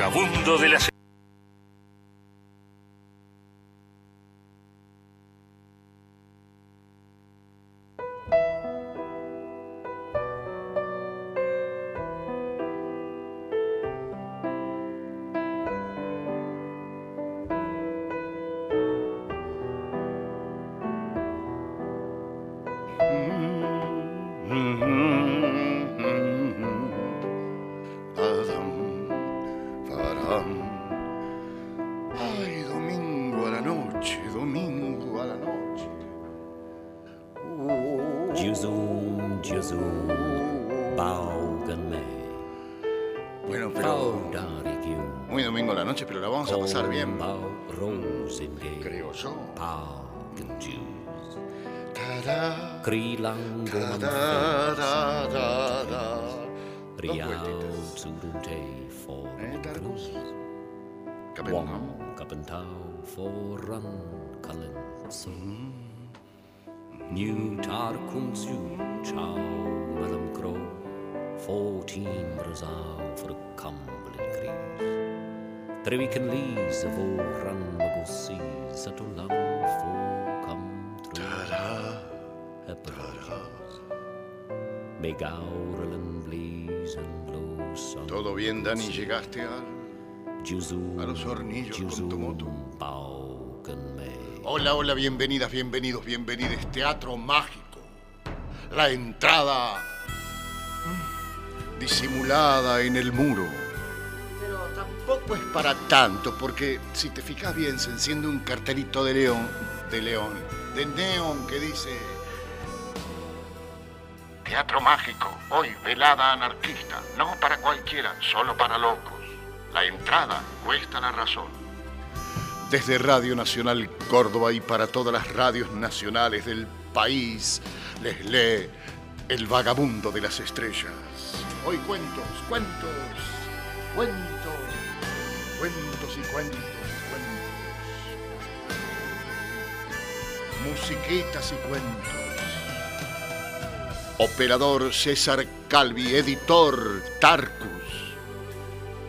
vagabundo de las Kapentaw. Kapentaw for run kalin so. New tar kung su chow madam crow. Fourteen razal for a cumblin crease. Trevican lees of all run mago seas at for come through. Ta-da. Ta-da. And blow sun. Todo bien, Dani, llegaste al. A los hornillos con tu moto. Hola, hola, bienvenidas, bienvenidos, bienvenidos. Teatro Mágico. La entrada mm, disimulada en el muro. Pero tampoco es para tanto, porque si te fijas bien, se enciende un cartelito de león, de león, de neón que dice... Teatro Mágico, hoy velada anarquista, no para cualquiera, solo para locos. La entrada cuesta la razón. Desde Radio Nacional Córdoba y para todas las radios nacionales del país, les lee El Vagabundo de las Estrellas. Hoy cuentos, cuentos, cuentos, cuentos y cuentos, cuentos. Musiquitas y cuentos. Operador César Calvi, editor Tarcus.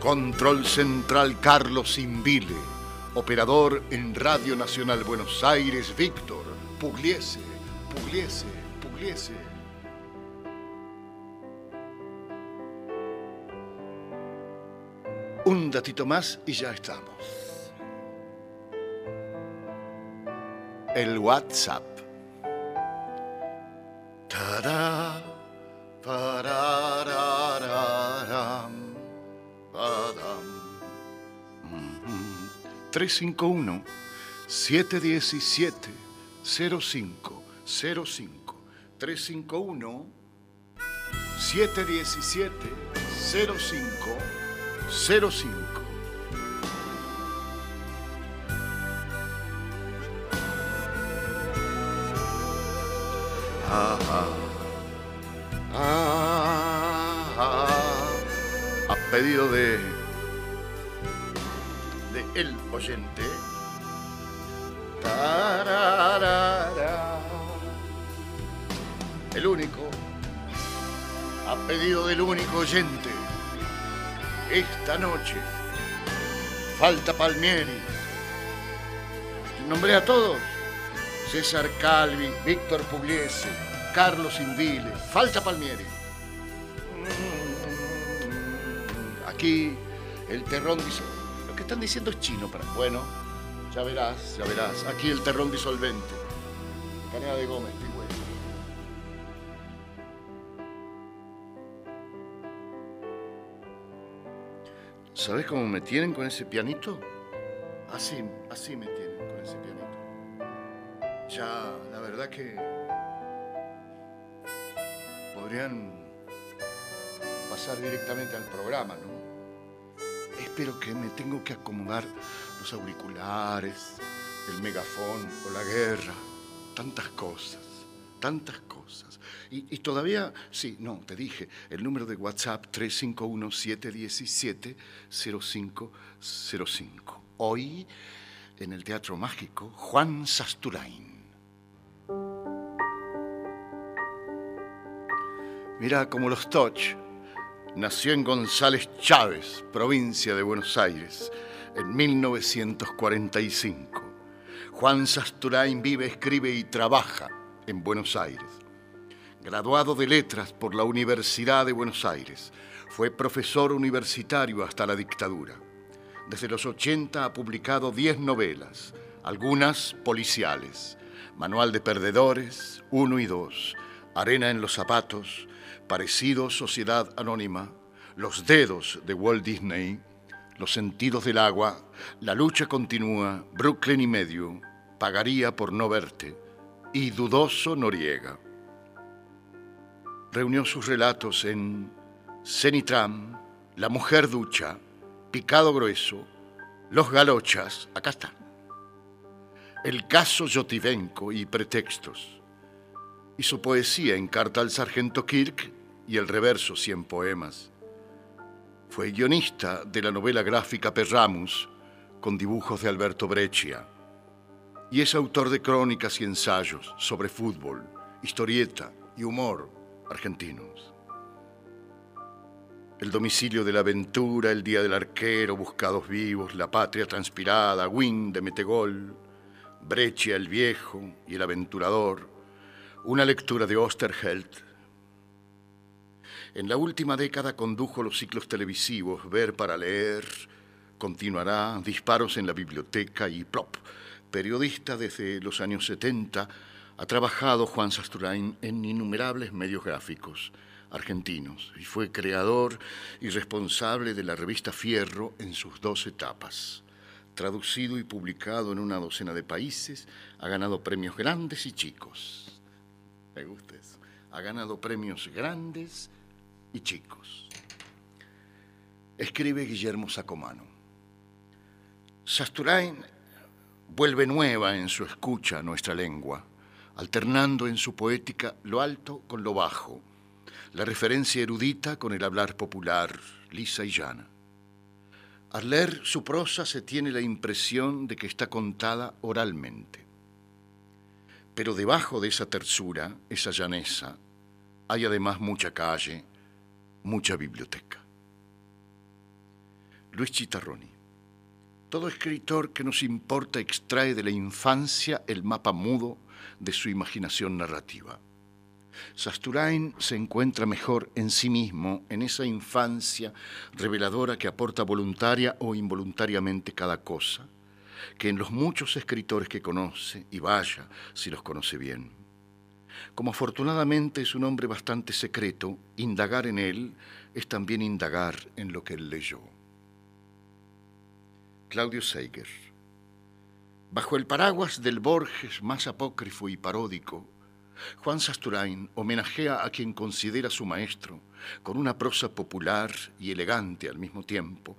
Control Central Carlos Invile. Operador en Radio Nacional Buenos Aires, Víctor. Pugliese, Pugliese, Pugliese. Un datito más y ya estamos. El WhatsApp. Tará, pararararam, tres cinco uno siete diecisiete cero cinco cero cinco 351-717-0505. 351-717-0505. Ah, ah, ah, a pedido de el oyente. El único a pedido del único oyente esta noche falta Palmieri. Nombré a todos César Calvi, Víctor Pugliese, Carlos Invile, falta Palmieri. Aquí el terrón dice, están diciendo es chino para. Bueno, ya verás, ya verás. Aquí el terrón disolvente. Canea de Gómez, pigüey. ¿Sabes cómo me tienen con ese pianito? Así, así me tienen con ese pianito. Ya, la verdad que podrían pasar directamente al programa, ¿no? Espero que me tengo que acomodar los auriculares, el megafón o la guerra, tantas cosas, tantas cosas. Y, todavía, sí, no, te dije, el número de WhatsApp 351-717-0505. Hoy, en el Teatro Mágico, Juan Sasturain. Mira, como los Touch, nació en González Chávez, provincia de Buenos Aires, en 1945. Juan Sasturain vive, escribe y trabaja en Buenos Aires. Graduado de Letras por la Universidad de Buenos Aires, fue profesor universitario hasta la dictadura. Desde los 80 ha publicado 10 novelas, algunas policiales, Manual de Perdedores, 1 y 2, Arena en los Zapatos, Parecido Sociedad Anónima, Los Dedos de Walt Disney, Los Sentidos del Agua, La Lucha Continúa, Brooklyn y Medio, Pagaría por no verte y Dudoso Noriega. Reunió sus relatos en Cenitram, La Mujer Ducha, Picado Grueso, Los Galochas, acá están, El Caso Yotivenko y Pretextos. Hizo poesía en Carta al Sargento Kirk y el reverso Cien Poemas. Fue guionista de la novela gráfica Perramus con dibujos de Alberto Breccia y es autor de crónicas y ensayos sobre fútbol, historieta y humor argentinos. El domicilio de la aventura, el día del arquero, buscados vivos, la patria transpirada, Win de Metegol, Breccia el viejo y el aventurador, una lectura de Osterheld. En la última década condujo los ciclos televisivos Ver para leer, continuará Disparos en la biblioteca y Plop, periodista desde los años 70, ha trabajado Juan Sasturain en innumerables medios gráficos argentinos y fue creador y responsable de la revista Fierro en sus dos etapas. Traducido y publicado en una docena de países, ha ganado premios grandes y chicos. Me gusta. Ha ganado premios grandes y chicos. Escribe Guillermo Sacomano. Sasturain vuelve nueva en su escucha nuestra lengua, alternando en su poética lo alto con lo bajo, la referencia erudita con el hablar popular, lisa y llana. Al leer su prosa se tiene la impresión de que está contada oralmente. Pero debajo de esa tersura, esa llaneza, hay además mucha calle, mucha biblioteca. Luis Chitarroni. Todo escritor que nos importa extrae de la infancia el mapa mudo de su imaginación narrativa. Sasturain se encuentra mejor en sí mismo, en esa infancia reveladora que aporta voluntaria o involuntariamente cada cosa, que en los muchos escritores que conoce, y vaya si los conoce bien. Como afortunadamente es un hombre bastante secreto, indagar en él es también indagar en lo que él leyó. Claudio Seiger. Bajo el paraguas del Borges más apócrifo y paródico, Juan Sasturain homenajea a quien considera su maestro, con una prosa popular y elegante al mismo tiempo,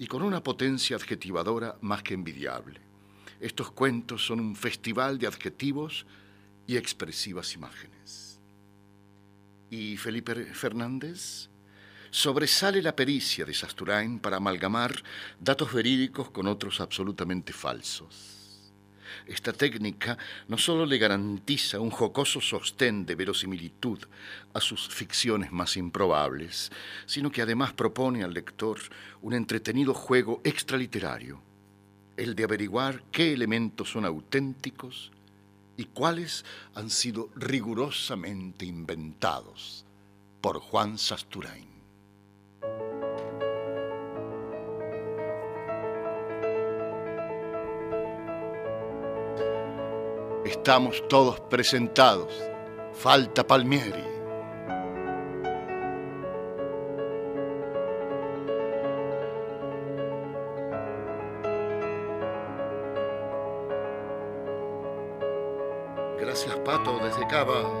y con una potencia adjetivadora más que envidiable. Estos cuentos son un festival de adjetivos y expresivas imágenes. ¿Y Felipe Fernández? sobresale la pericia de Sasturain para amalgamar datos verídicos con otros absolutamente falsos. Esta técnica no solo le garantiza un jocoso sostén de verosimilitud a sus ficciones más improbables, sino que además propone al lector un entretenido juego extraliterario, el de averiguar qué elementos son auténticos y cuáles han sido rigurosamente inventados por Juan Sasturain. Estamos todos presentados. Falta Palmieri. forever.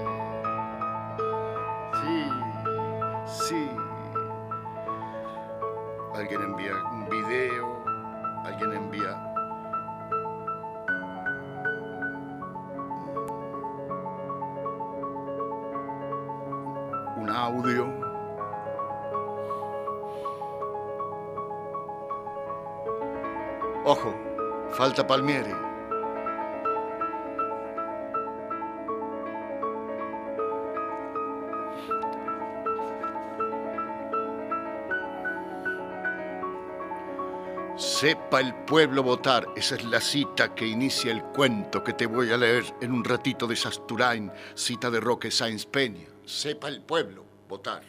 Sepa el pueblo votar. Esa es la cita que inicia el cuento que te voy a leer en un ratito de Sasturain, cita de Roque Sáenz Peña. Sepa el pueblo votar.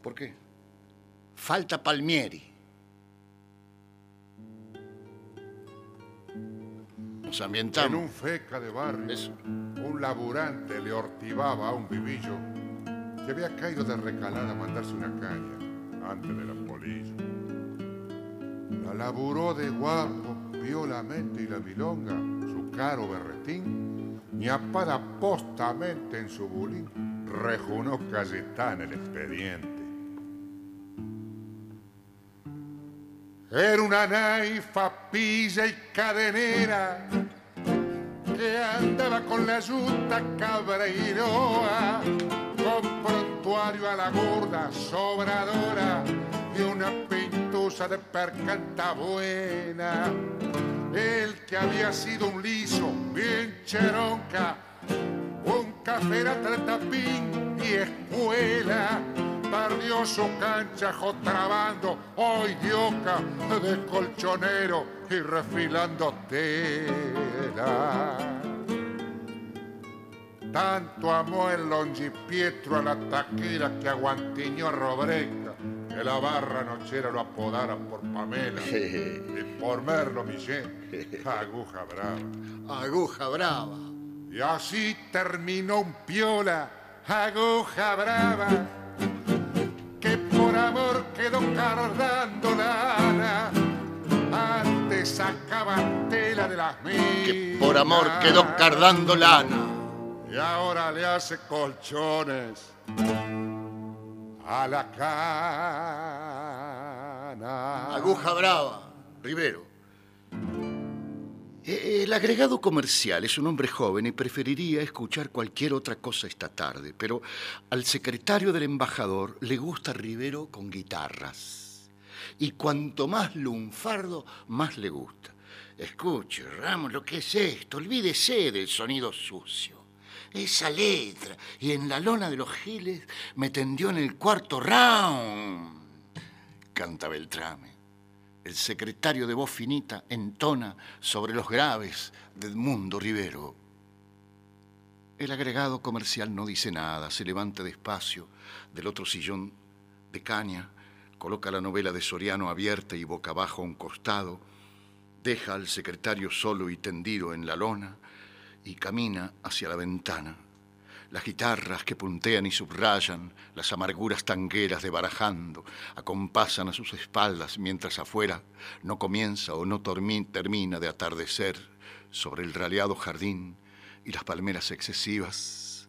¿Por qué? Falta Palmieri. Nos ambientamos. En un feca de barrio, Eso. un laburante le hortivaba a un vivillo que había caído de recalada a mandarse una caña antes de la polilla. La laburó de guapo, violamente y la milonga, su caro berretín, ñapada postamente en su bulín, rejunó Cayetán el expediente. Era una naifa pilla y cadenera que andaba con la yuta cabreiroa, con prontuario a la gorda sobradora y una pintusa de percanta buena. El que había sido un liso, bien cheronca, un café de tapín y escuela. Perdió su cancha trabando, hoy dioca de colchonero y refilando tela. Tanto amó el longipietro a la taquera que aguantiñó a Robreca, que la barra nochera lo apodara por Pamela. y por Merlo Millén, aguja brava. Aguja brava. Y así terminó un piola, aguja brava, que por amor quedó cardando lana. Antes sacaba tela de las minas. Que por amor quedó cardando lana. Y ahora le hace colchones a la cana. Aguja brava. Rivero. Eh, El agregado comercial es un hombre joven y preferiría escuchar cualquier otra cosa esta tarde, pero al secretario del embajador le gusta Rivero con guitarras. Y cuanto más lunfardo, más le gusta. Escuche, Ramos, lo que es esto, olvídese del sonido sucio. Esa letra, y en la lona de los giles me tendió en el cuarto round. Canta Beltrame. El secretario de voz finita entona sobre los graves de Edmundo Rivero. El agregado comercial no dice nada, se levanta despacio del otro sillón de caña, coloca la novela de Soriano abierta y boca abajo a un costado, deja al secretario solo y tendido en la lona y camina hacia la ventana. Las guitarras que puntean y subrayan, las amarguras tangueras de barajando, acompasan a sus espaldas mientras afuera no comienza o no termina de atardecer sobre el raleado jardín y las palmeras excesivas.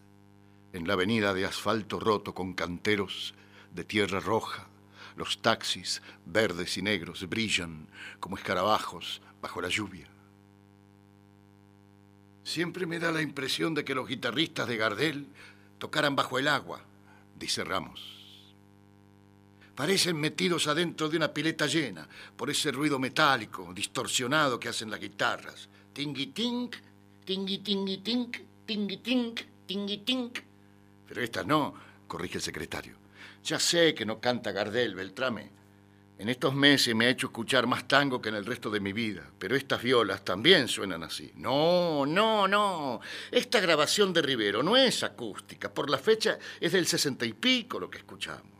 En la avenida de asfalto roto con canteros de tierra roja, los taxis verdes y negros brillan como escarabajos bajo la lluvia. Siempre me da la impresión de que los guitarristas de Gardel tocaran bajo el agua, dice Ramos. Parecen metidos adentro de una pileta llena por ese ruido metálico, distorsionado que hacen las guitarras. Tingui tink, tingui tingui tink, tingui tink, tingui tink. Pero estas no, corrige el secretario. Ya sé que no canta Gardel, Beltrame. En estos meses me ha hecho escuchar más tango que en el resto de mi vida, pero estas violas también suenan así. No, no, no. Esta grabación de Rivero no es acústica. Por la fecha es del sesenta y pico lo que escuchamos.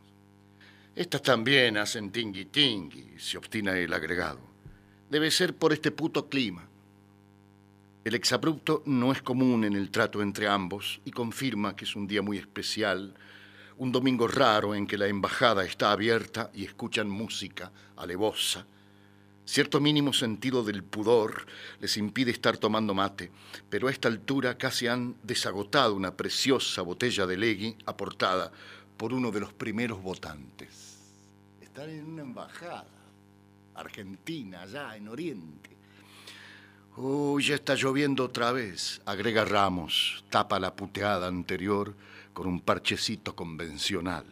Estas también hacen tingui tingui, se obstina el agregado. Debe ser por este puto clima. El exabrupto no es común en el trato entre ambos y confirma que es un día muy especial, un domingo raro en que la embajada está abierta y escuchan música alevosa. Cierto mínimo sentido del pudor les impide estar tomando mate, pero a esta altura casi han desagotado una preciosa botella de legui aportada por uno de los primeros votantes. Están en una embajada, Argentina, allá en Oriente. Uy, ya está lloviendo otra vez, agrega Ramos, tapa la puteada anterior con un parchecito convencional.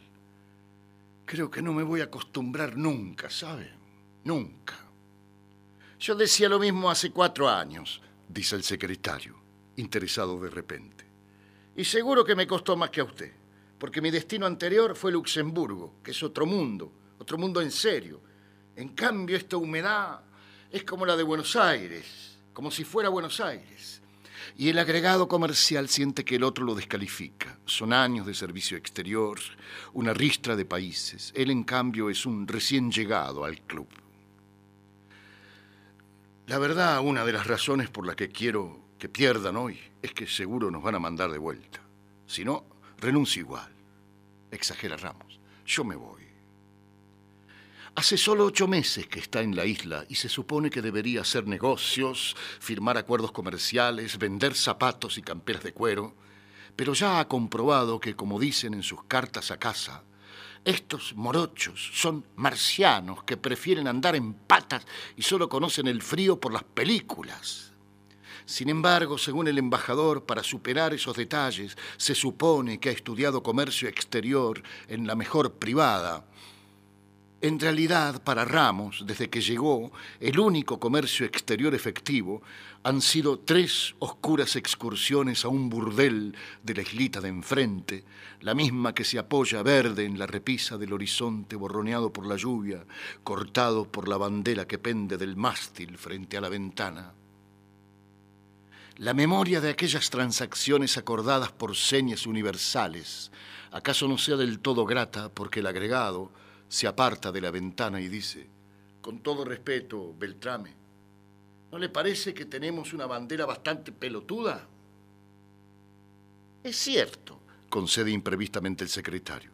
Creo que no me voy a acostumbrar nunca, ¿sabe? Nunca. Yo decía lo mismo hace cuatro años, dice el secretario, interesado de repente. Y seguro que me costó más que a usted, porque mi destino anterior fue Luxemburgo, que es otro mundo, otro mundo en serio, En cambio, esta humedad es como la de Buenos Aires, como si fuera Buenos Aires. Y el agregado comercial siente que el otro lo descalifica. Son años de servicio exterior, una ristra de países. Él, en cambio, es un recién llegado al club. La verdad, una de las razones por las que quiero que pierdan hoy es que seguro nos van a mandar de vuelta. Si no, renuncio igual. Exagera Ramos. Yo me voy. Hace solo ocho meses que está en la isla y se supone que debería hacer negocios, firmar acuerdos comerciales, vender zapatos y camperas de cuero, pero ya ha comprobado que, como dicen en sus cartas a casa, estos morochos son marcianos que prefieren andar en patas y solo conocen el frío por las películas. Sin embargo, según el embajador, para superar esos detalles, se supone que ha estudiado comercio exterior en la mejor privada en realidad, para Ramos, desde que llegó, el único comercio exterior efectivo han sido tres oscuras excursiones a un burdel de la islita de enfrente, la misma que se apoya verde en la repisa del horizonte borroneado por la lluvia, cortado por la bandera que pende del mástil frente a la ventana. La memoria de aquellas transacciones acordadas por señas universales, acaso no sea del todo grata porque el agregado, se aparta de la ventana y dice, con todo respeto, Beltrame, ¿no le parece que tenemos una bandera bastante pelotuda? Es cierto, concede imprevistamente el secretario.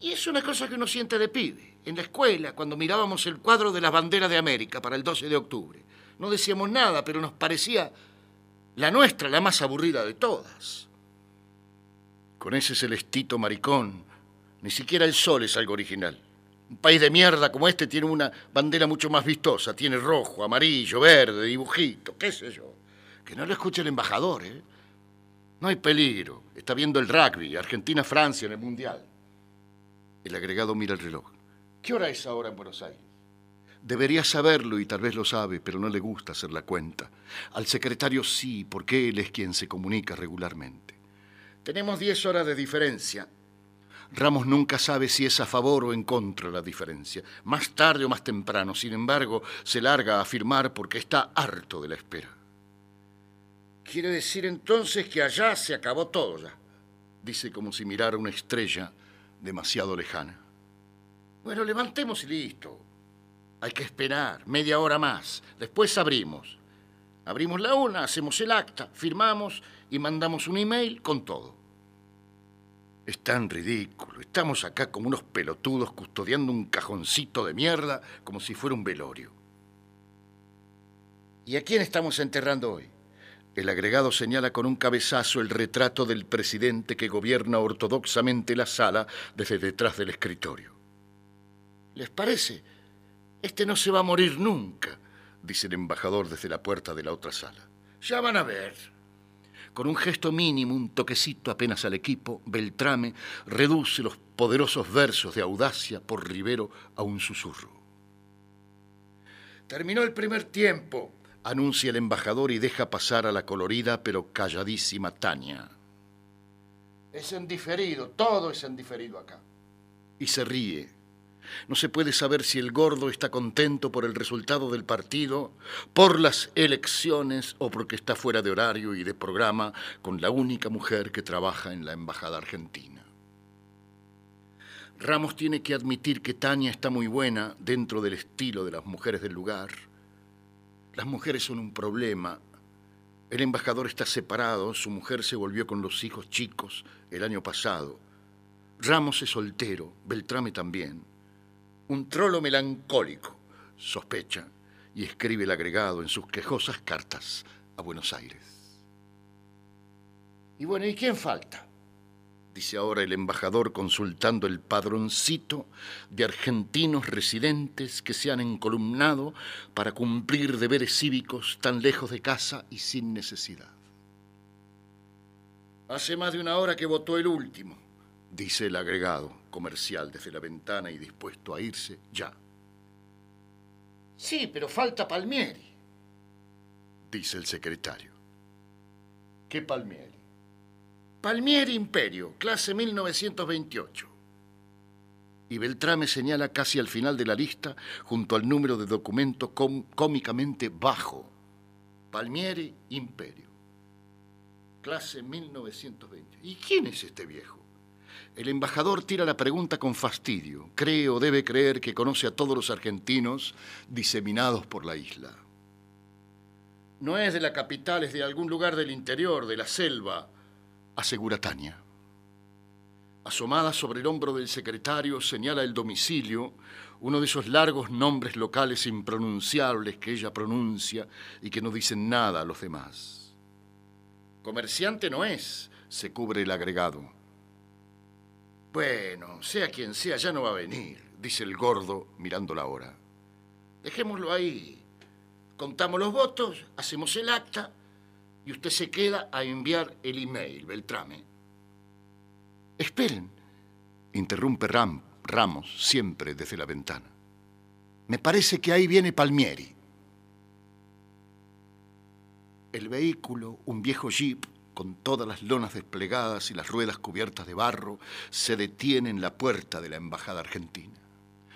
Y es una cosa que uno siente de pibe. En la escuela, cuando mirábamos el cuadro de la bandera de América para el 12 de octubre, no decíamos nada, pero nos parecía la nuestra la más aburrida de todas. Con ese celestito maricón ni siquiera el sol es algo original. Un país de mierda como este tiene una bandera mucho más vistosa. Tiene rojo, amarillo, verde, dibujito, qué sé yo. Que no lo escuche el embajador, ¿eh? No hay peligro. Está viendo el rugby, Argentina-Francia en el Mundial. El agregado mira el reloj. ¿Qué hora es ahora en Buenos Aires? Debería saberlo y tal vez lo sabe, pero no le gusta hacer la cuenta. Al secretario sí, porque él es quien se comunica regularmente. Tenemos diez horas de diferencia. Ramos nunca sabe si es a favor o en contra la diferencia. Más tarde o más temprano, sin embargo, se larga a afirmar porque está harto de la espera. Quiere decir entonces que allá se acabó todo ya, dice como si mirara una estrella demasiado lejana. Bueno, levantemos y listo. Hay que esperar, media hora más. Después abrimos. Abrimos la una, hacemos el acta, firmamos y mandamos un email con todo. Es tan ridículo. Estamos acá como unos pelotudos custodiando un cajoncito de mierda como si fuera un velorio. ¿Y a quién estamos enterrando hoy? El agregado señala con un cabezazo el retrato del presidente que gobierna ortodoxamente la sala desde detrás del escritorio. ¿Les parece? Este no se va a morir nunca, dice el embajador desde la puerta de la otra sala. Ya van a ver. Con un gesto mínimo, un toquecito apenas al equipo, Beltrame reduce los poderosos versos de audacia por Rivero a un susurro. Terminó el primer tiempo, anuncia el embajador y deja pasar a la colorida pero calladísima Tania. Es en diferido, todo es en diferido acá. Y se ríe, no se puede saber si el gordo está contento por el resultado del partido, por las elecciones o porque está fuera de horario y de programa con la única mujer que trabaja en la Embajada Argentina. Ramos tiene que admitir que Tania está muy buena dentro del estilo de las mujeres del lugar. Las mujeres son un problema. El embajador está separado, su mujer se volvió con los hijos chicos el año pasado. Ramos es soltero, Beltrame también un trolo melancólico, sospecha y escribe el agregado en sus quejosas cartas a Buenos Aires. Y bueno, ¿y quién falta? Dice ahora el embajador consultando el padroncito de argentinos residentes que se han encolumnado para cumplir deberes cívicos tan lejos de casa y sin necesidad. Hace más de una hora que votó el último, dice el agregado comercial desde la ventana y dispuesto a irse ya. Sí, pero falta Palmieri, dice el secretario. ¿Qué Palmieri? Palmieri Imperio, clase 1928. Y Beltrame señala casi al final de la lista, junto al número de documento cómicamente bajo. Palmieri Imperio. Clase 1920. ¿Y quién es este viejo? El embajador tira la pregunta con fastidio. Cree o debe creer que conoce a todos los argentinos diseminados por la isla. No es de la capital, es de algún lugar del interior, de la selva, asegura Tania. Asomada sobre el hombro del secretario, señala el domicilio, uno de esos largos nombres locales impronunciables que ella pronuncia y que no dicen nada a los demás. Comerciante no es, se cubre el agregado. Bueno, sea quien sea, ya no va a venir, dice el gordo mirando la hora. Dejémoslo ahí. Contamos los votos, hacemos el acta y usted se queda a enviar el email, Beltrame. Esperen, interrumpe Ram, Ramos siempre desde la ventana. Me parece que ahí viene Palmieri. El vehículo, un viejo jeep, con todas las lonas desplegadas y las ruedas cubiertas de barro, se detiene en la puerta de la Embajada Argentina.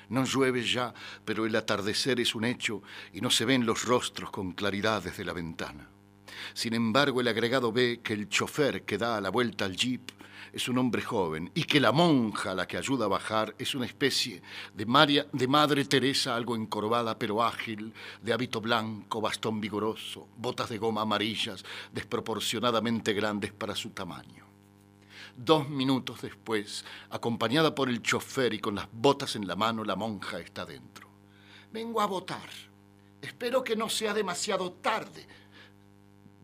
No llueve ya, pero el atardecer es un hecho y no se ven los rostros con claridad desde la ventana. Sin embargo, el agregado ve que el chofer que da la vuelta al jeep es un hombre joven y que la monja a la que ayuda a bajar es una especie de, María, de Madre Teresa algo encorvada pero ágil, de hábito blanco, bastón vigoroso, botas de goma amarillas desproporcionadamente grandes para su tamaño. Dos minutos después, acompañada por el chofer y con las botas en la mano, la monja está dentro. Vengo a votar. Espero que no sea demasiado tarde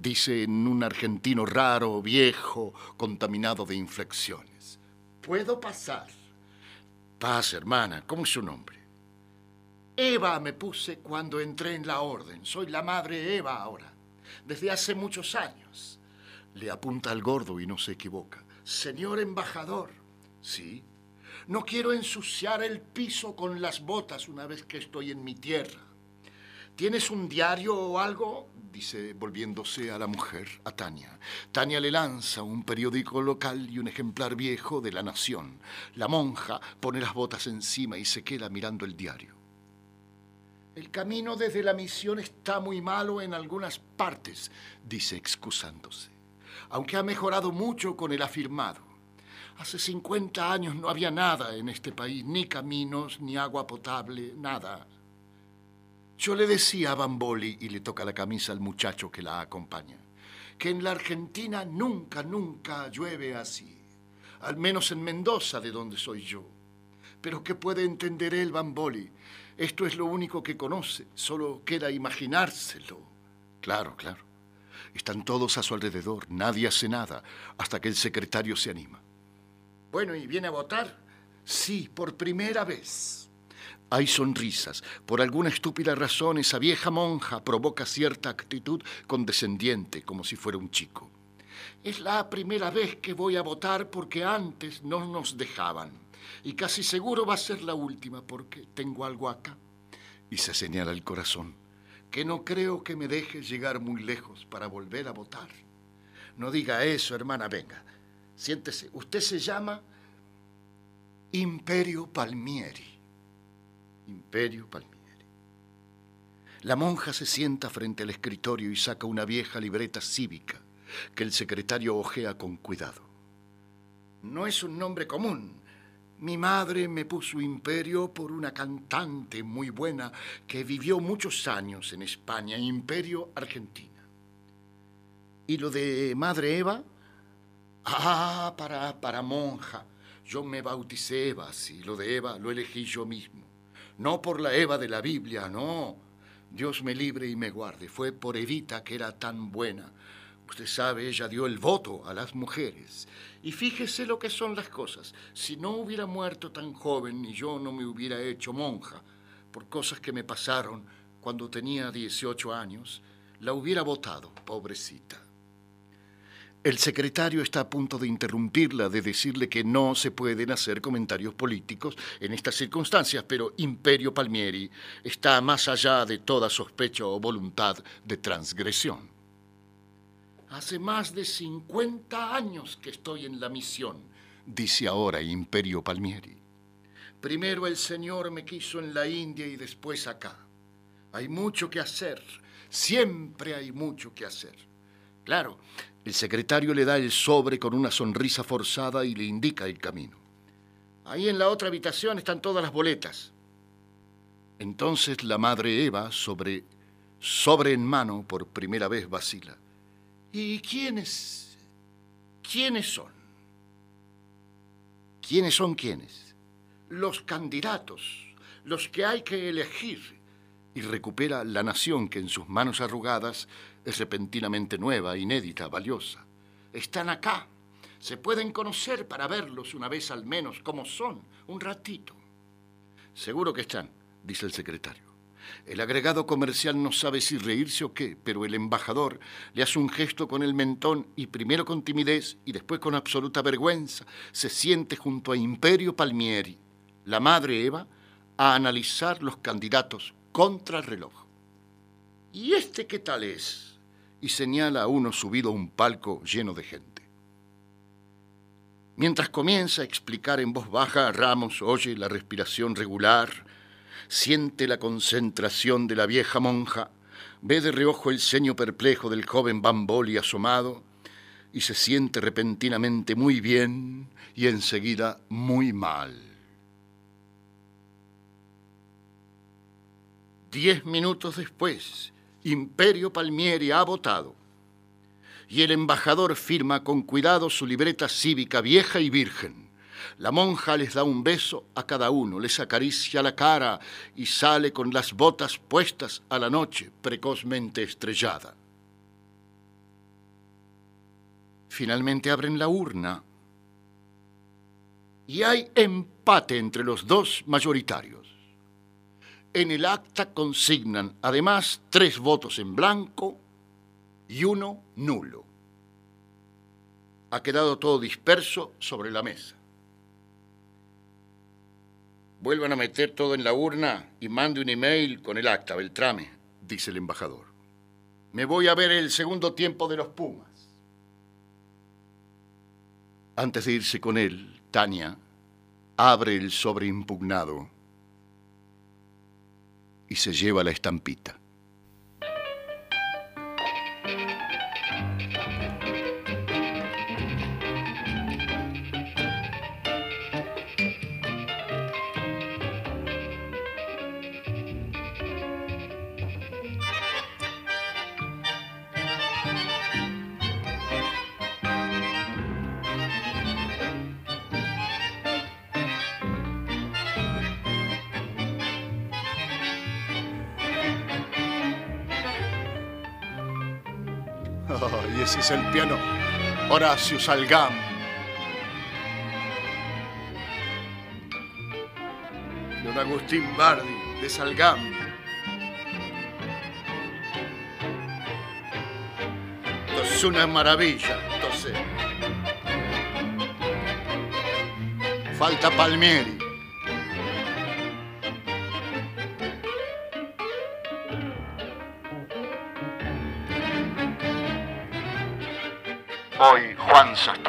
dice en un argentino raro, viejo, contaminado de inflexiones. ¿Puedo pasar? Pasa, hermana. ¿Cómo es su nombre? Eva me puse cuando entré en la orden. Soy la madre Eva ahora, desde hace muchos años. Le apunta al gordo y no se equivoca. Señor embajador. Sí. No quiero ensuciar el piso con las botas una vez que estoy en mi tierra. ¿Tienes un diario o algo? Dice volviéndose a la mujer, a Tania. Tania le lanza un periódico local y un ejemplar viejo de La Nación. La monja pone las botas encima y se queda mirando el diario. El camino desde la misión está muy malo en algunas partes, dice excusándose, aunque ha mejorado mucho con el afirmado. Hace 50 años no había nada en este país, ni caminos, ni agua potable, nada. Yo le decía a Bamboli, y le toca la camisa al muchacho que la acompaña, que en la Argentina nunca, nunca llueve así, al menos en Mendoza, de donde soy yo. Pero ¿qué puede entender él, Bamboli? Esto es lo único que conoce, solo queda imaginárselo. Claro, claro. Están todos a su alrededor, nadie hace nada, hasta que el secretario se anima. Bueno, ¿y viene a votar? Sí, por primera vez. Hay sonrisas. Por alguna estúpida razón, esa vieja monja provoca cierta actitud condescendiente, como si fuera un chico. Es la primera vez que voy a votar porque antes no nos dejaban. Y casi seguro va a ser la última porque tengo algo acá. Y se señala el corazón, que no creo que me deje llegar muy lejos para volver a votar. No diga eso, hermana, venga. Siéntese. Usted se llama Imperio Palmieri. Imperio Palmieri. La monja se sienta frente al escritorio y saca una vieja libreta cívica que el secretario ojea con cuidado. No es un nombre común. Mi madre me puso imperio por una cantante muy buena que vivió muchos años en España, Imperio Argentina. ¿Y lo de Madre Eva? Ah, para, para monja. Yo me bauticé Eva, sí, lo de Eva lo elegí yo mismo no por la Eva de la Biblia, no. Dios me libre y me guarde. Fue por Evita que era tan buena. Usted sabe, ella dio el voto a las mujeres. Y fíjese lo que son las cosas. Si no hubiera muerto tan joven y yo no me hubiera hecho monja por cosas que me pasaron cuando tenía 18 años, la hubiera votado, pobrecita. El secretario está a punto de interrumpirla, de decirle que no se pueden hacer comentarios políticos en estas circunstancias, pero Imperio Palmieri está más allá de toda sospecha o voluntad de transgresión. Hace más de 50 años que estoy en la misión, dice ahora Imperio Palmieri. Primero el Señor me quiso en la India y después acá. Hay mucho que hacer, siempre hay mucho que hacer. Claro, el secretario le da el sobre con una sonrisa forzada y le indica el camino. Ahí en la otra habitación están todas las boletas. Entonces la madre Eva, sobre, sobre en mano, por primera vez vacila. ¿Y quiénes? ¿Quiénes son? ¿Quiénes son quiénes? Los candidatos, los que hay que elegir. Y recupera la nación que en sus manos arrugadas es repentinamente nueva, inédita, valiosa. Están acá. Se pueden conocer para verlos una vez al menos como son, un ratito. Seguro que están, dice el secretario. El agregado comercial no sabe si reírse o qué, pero el embajador le hace un gesto con el mentón y primero con timidez y después con absoluta vergüenza se siente junto a Imperio Palmieri, la madre Eva, a analizar los candidatos contra el reloj. ¿Y este qué tal es? Y señala a uno subido a un palco lleno de gente. Mientras comienza a explicar en voz baja, Ramos oye la respiración regular, siente la concentración de la vieja monja, ve de reojo el ceño perplejo del joven Bamboli asomado y se siente repentinamente muy bien y enseguida muy mal. Diez minutos después, Imperio Palmieri ha votado. Y el embajador firma con cuidado su libreta cívica vieja y virgen. La monja les da un beso a cada uno, les acaricia la cara y sale con las botas puestas a la noche precozmente estrellada. Finalmente abren la urna y hay empate entre los dos mayoritarios. En el acta consignan además tres votos en blanco y uno nulo. Ha quedado todo disperso sobre la mesa. Vuelvan a meter todo en la urna y mande un email con el acta, Beltrame, dice el embajador. Me voy a ver el segundo tiempo de los Pumas. Antes de irse con él, Tania abre el sobre impugnado y se lleva la estampita. Es el piano Horacio Salgam. Don Agustín Bardi de. Esto es una maravilla, entonces. Falta Palmieri. Hoy Juan Sasturain.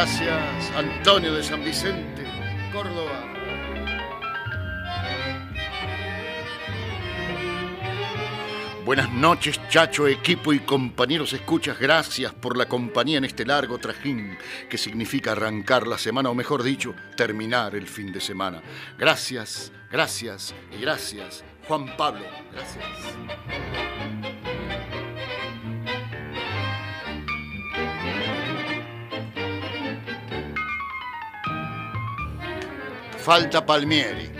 Gracias, Antonio de San Vicente, Córdoba. Buenas noches, Chacho, equipo y compañeros escuchas. Gracias por la compañía en este largo trajín que significa arrancar la semana, o mejor dicho, terminar el fin de semana. Gracias, gracias y gracias. Juan Pablo, gracias. Falta Palmieri.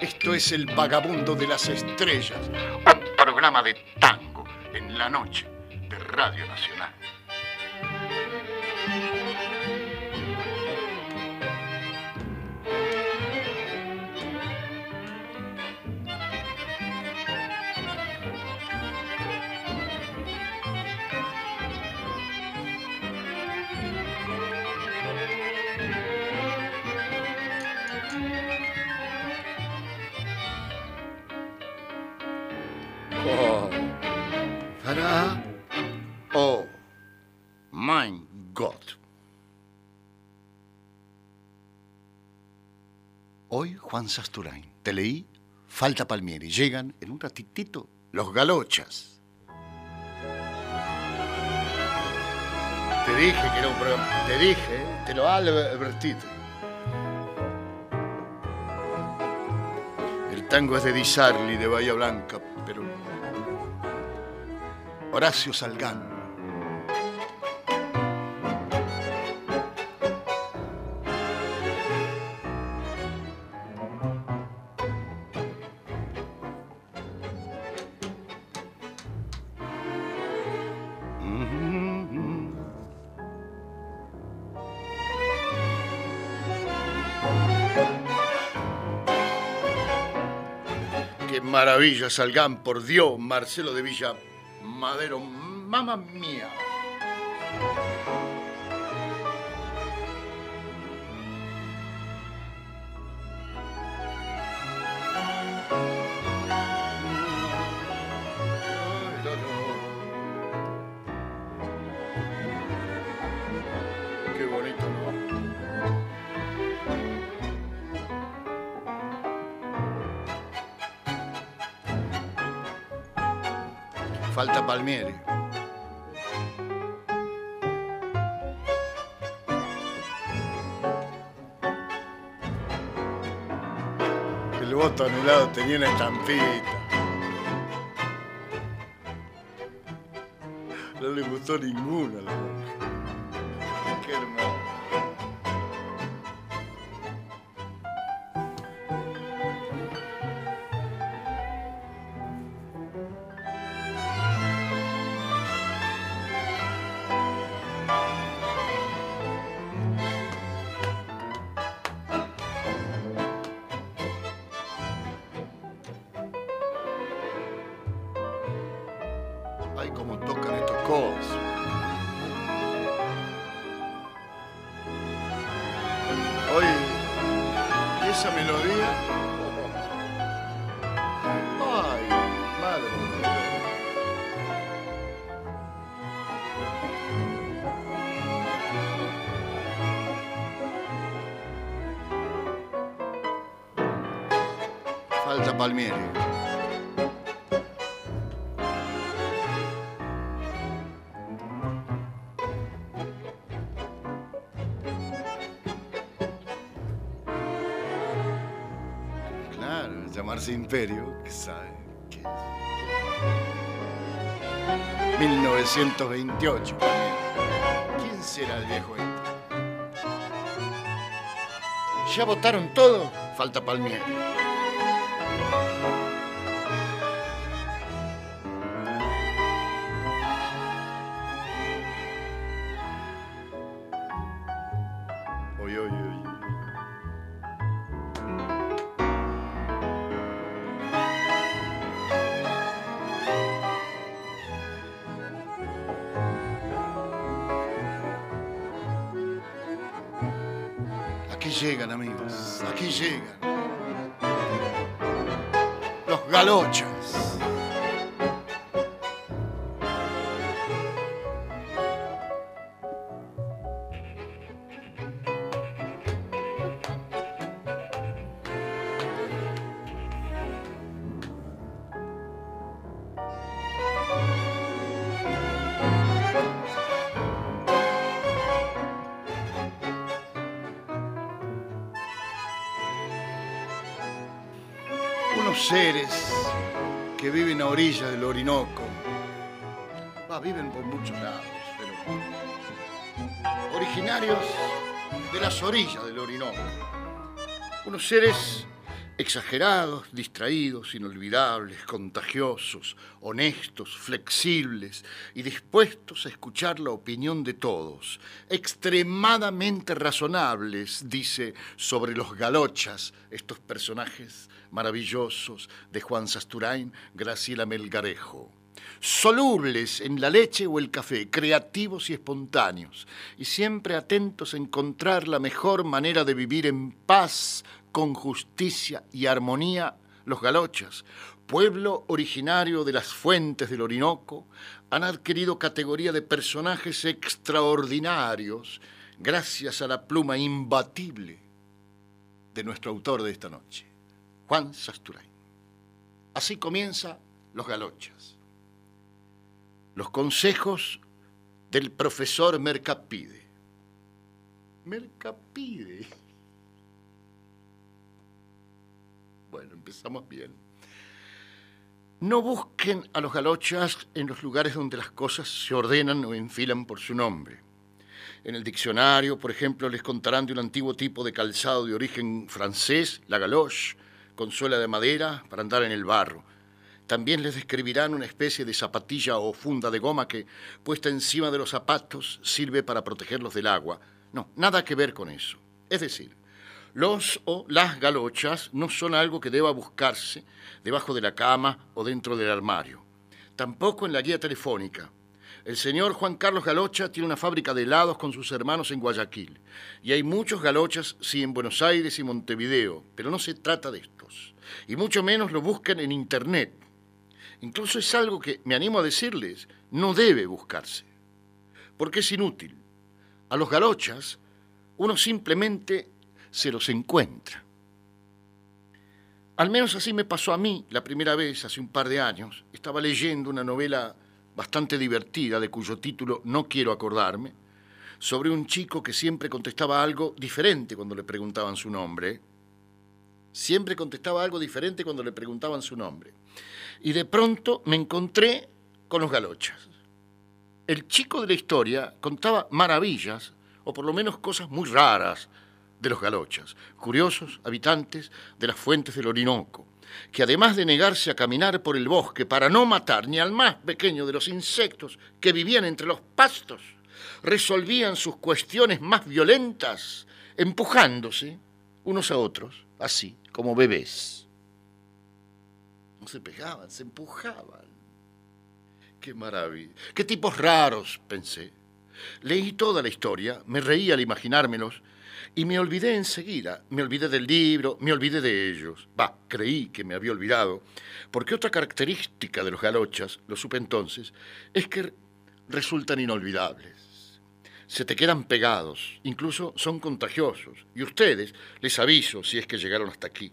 Esto es el vagabundo de las estrellas, un programa de tango en la noche de Radio Nacional. Sasturain. Te leí, falta Palmieri. Llegan en un ratitito los galochas. Te dije que era un programa. Te dije, te lo advertí. El tango es de Di Sarli, de Bahía Blanca, pero. Horacio Salgán. Maravilla, Salgán, por Dios, Marcelo de Villa Madero, mamá mía. Falta Palmieri. El voto anulado tenía una estampita. No le gustó ninguna la mujer. Palmieri. Claro, llamarse Imperio, que sabe qué es. 1928. ¿Quién será el viejo este? ¿Ya votaron todo? Falta Palmieri. Seres que viven a orillas del Orinoco. Viven por muchos lados, pero originarios de las orillas del Orinoco. Unos seres exagerados, distraídos, inolvidables, contagiosos, honestos, flexibles y dispuestos a escuchar la opinión de todos, extremadamente razonables, dice sobre los galochas, estos personajes maravillosos de Juan Sasturain, Graciela Melgarejo. Solubles en la leche o el café, creativos y espontáneos, y siempre atentos a encontrar la mejor manera de vivir en paz, con justicia y armonía los galochas, pueblo originario de las fuentes del Orinoco, han adquirido categoría de personajes extraordinarios gracias a la pluma imbatible de nuestro autor de esta noche, Juan Sasturain. Así comienza Los Galochas. Los consejos del profesor Mercapide. Mercapide. Bueno, empezamos bien. No busquen a los galochas en los lugares donde las cosas se ordenan o enfilan por su nombre. En el diccionario, por ejemplo, les contarán de un antiguo tipo de calzado de origen francés, la galoche, con suela de madera para andar en el barro. También les describirán una especie de zapatilla o funda de goma que, puesta encima de los zapatos, sirve para protegerlos del agua. No, nada que ver con eso. Es decir, los o las galochas no son algo que deba buscarse debajo de la cama o dentro del armario. Tampoco en la guía telefónica. El señor Juan Carlos Galocha tiene una fábrica de helados con sus hermanos en Guayaquil. Y hay muchos galochas, sí, en Buenos Aires y Montevideo, pero no se trata de estos. Y mucho menos lo buscan en Internet. Incluso es algo que, me animo a decirles, no debe buscarse. Porque es inútil. A los galochas uno simplemente se los encuentra. Al menos así me pasó a mí la primera vez, hace un par de años. Estaba leyendo una novela bastante divertida, de cuyo título no quiero acordarme, sobre un chico que siempre contestaba algo diferente cuando le preguntaban su nombre. Siempre contestaba algo diferente cuando le preguntaban su nombre. Y de pronto me encontré con los galochas. El chico de la historia contaba maravillas, o por lo menos cosas muy raras, de los galochas, curiosos habitantes de las fuentes del Orinoco que además de negarse a caminar por el bosque para no matar ni al más pequeño de los insectos que vivían entre los pastos, resolvían sus cuestiones más violentas empujándose unos a otros, así como bebés. No se pegaban, se empujaban. Qué maravilla. Qué tipos raros, pensé. Leí toda la historia, me reí al imaginármelos y me olvidé enseguida, me olvidé del libro, me olvidé de ellos. Va, creí que me había olvidado, porque otra característica de los galochas, lo supe entonces, es que resultan inolvidables. Se te quedan pegados, incluso son contagiosos. Y ustedes, les aviso si es que llegaron hasta aquí,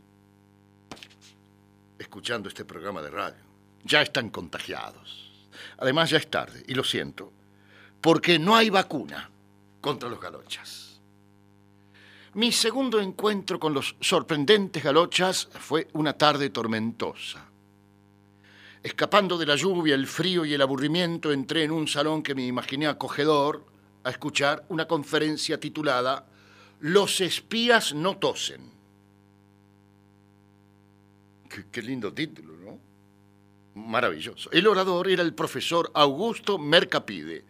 escuchando este programa de radio, ya están contagiados. Además ya es tarde, y lo siento, porque no hay vacuna contra los galochas. Mi segundo encuentro con los sorprendentes galochas fue una tarde tormentosa. Escapando de la lluvia, el frío y el aburrimiento, entré en un salón que me imaginé acogedor a escuchar una conferencia titulada Los espías no tosen. Qué, lindo título, ¿no? Maravilloso. El orador era el profesor Augusto Mercapide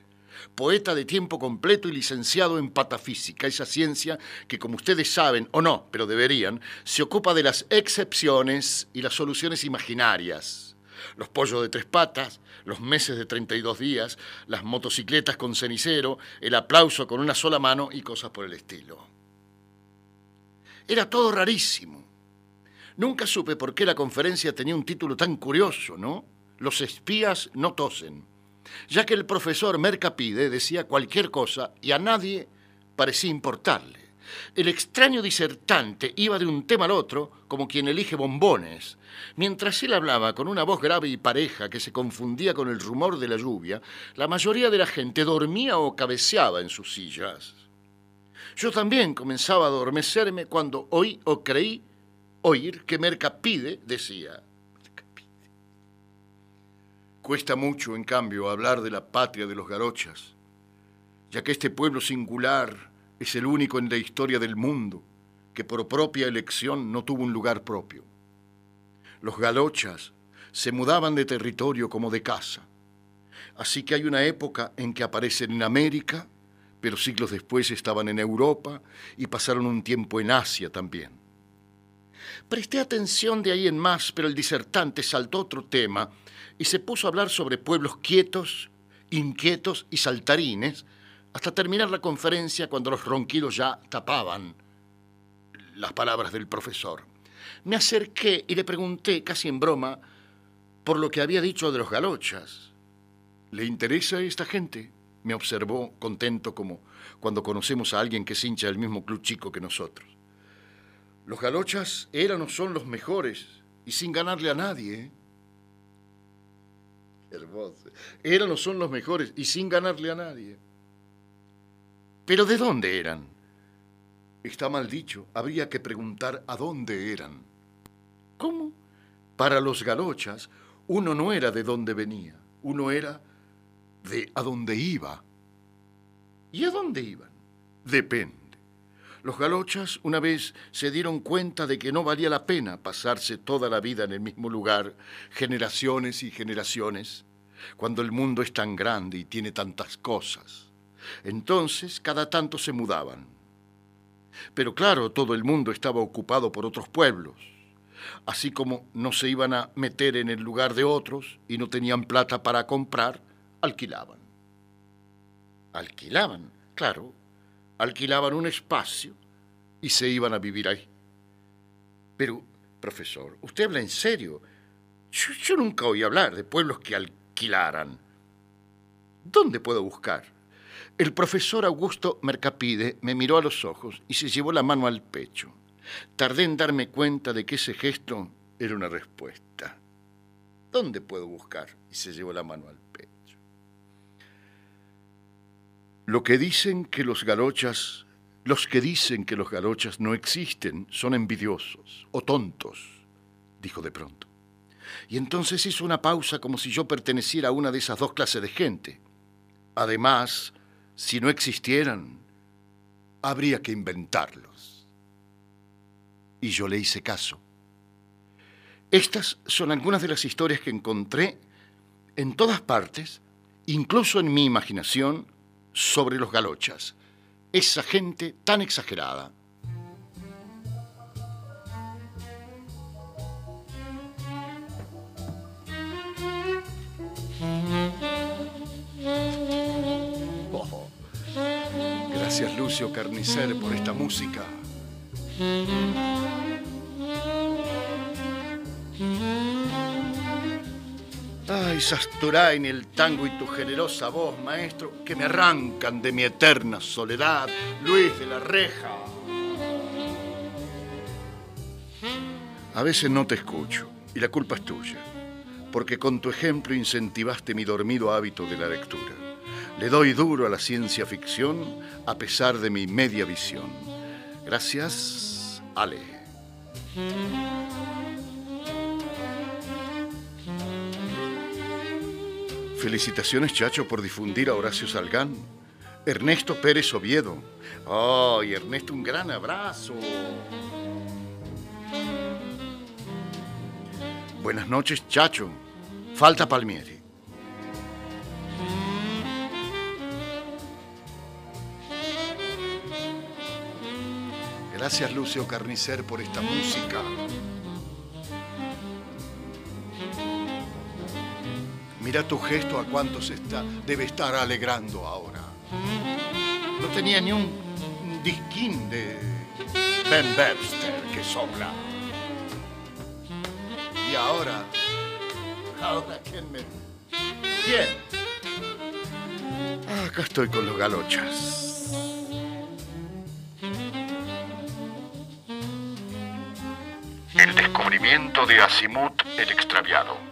poeta de tiempo completo y licenciado en patafísica, esa ciencia que, como ustedes saben, o no, pero deberían, se ocupa de las excepciones y las soluciones imaginarias. Los pollos de tres patas, los meses de 32 días, las motocicletas con cenicero, el aplauso con una sola mano y cosas por el estilo. Era todo rarísimo. Nunca supe por qué la conferencia tenía un título tan curioso, ¿no? Los espías no tosen ya que el profesor Mercapide decía cualquier cosa y a nadie parecía importarle. El extraño disertante iba de un tema al otro como quien elige bombones. Mientras él hablaba con una voz grave y pareja que se confundía con el rumor de la lluvia, la mayoría de la gente dormía o cabeceaba en sus sillas. Yo también comenzaba a adormecerme cuando oí o creí oír que Mercapide decía, Cuesta mucho, en cambio, hablar de la patria de los garochas, ya que este pueblo singular es el único en la historia del mundo que por propia elección no tuvo un lugar propio. Los galochas se mudaban de territorio como de casa, así que hay una época en que aparecen en América, pero siglos después estaban en Europa y pasaron un tiempo en Asia también. Presté atención de ahí en más, pero el disertante saltó otro tema y se puso a hablar sobre pueblos quietos, inquietos y saltarines, hasta terminar la conferencia cuando los ronquidos ya tapaban las palabras del profesor. Me acerqué y le pregunté, casi en broma, por lo que había dicho de los galochas. ¿Le interesa esta gente? Me observó contento como cuando conocemos a alguien que es hincha del mismo club chico que nosotros. Los galochas eran o son los mejores y sin ganarle a nadie. ¿eh? Hermoso. Eran o son los mejores y sin ganarle a nadie. Pero ¿de dónde eran? Está mal dicho, habría que preguntar a dónde eran. ¿Cómo? Para los galochas, uno no era de dónde venía, uno era de a dónde iba. ¿Y a dónde iban? Depende. Los galochas una vez se dieron cuenta de que no valía la pena pasarse toda la vida en el mismo lugar, generaciones y generaciones, cuando el mundo es tan grande y tiene tantas cosas. Entonces, cada tanto se mudaban. Pero claro, todo el mundo estaba ocupado por otros pueblos. Así como no se iban a meter en el lugar de otros y no tenían plata para comprar, alquilaban. Alquilaban, claro, alquilaban un espacio y se iban a vivir ahí. Pero, profesor, usted habla en serio. Yo, nunca oí hablar de pueblos que alquilaran. ¿Dónde puedo buscar? El profesor Augusto Mercapide me miró a los ojos y se llevó la mano al pecho. Tardé en darme cuenta de que ese gesto era una respuesta. ¿Dónde puedo buscar? Y se llevó la mano al pecho. Lo que dicen que los galochas, los que dicen que los galochas no existen son envidiosos o tontos, dijo de pronto. Y entonces hizo una pausa como si yo perteneciera a una de esas dos clases de gente. Además, si no existieran, habría que inventarlos. Y yo le hice caso. Estas son algunas de las historias que encontré en todas partes, incluso en mi imaginación, sobre los galochas. Esa gente tan exagerada. Lucio Carnicer por esta música. Ay, Sasturain, el tango y tu generosa voz, maestro, que me arrancan de mi eterna soledad. Luis de la Reja. A veces no te escucho y la culpa es tuya, porque con tu ejemplo incentivaste mi dormido hábito de la lectura. Le doy duro a la ciencia ficción a pesar de mi media visión. Gracias, Ale. Felicitaciones, Chacho, por difundir a Horacio Salgán. Ernesto Pérez Oviedo. ¡Ay, Ernesto, un gran abrazo! Buenas noches, Chacho. Falta Palmieri. Gracias, Lucio Carnicer, por esta música. Mira tu gesto a cuántos está, debe estar alegrando ahora. No tenía ni un disquín de Ben Webster que sopla. Y ahora, ahora quién me... ¿Quién? Ah, acá estoy con los galochas. El descubrimiento de Asimut el extraviado.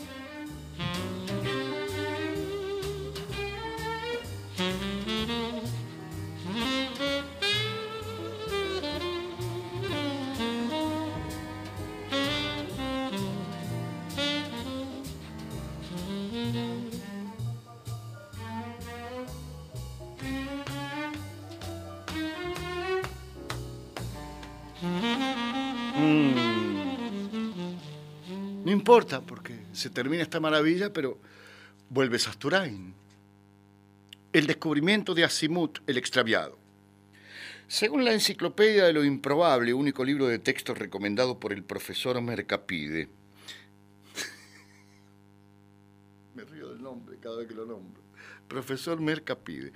Importa, porque se termina esta maravilla, pero vuelve Sasturain. El descubrimiento de Asimut, el extraviado. Según la Enciclopedia de lo Improbable, único libro de texto recomendado por el profesor Mercapide. Me río del nombre cada vez que lo nombro. Profesor Mercapide.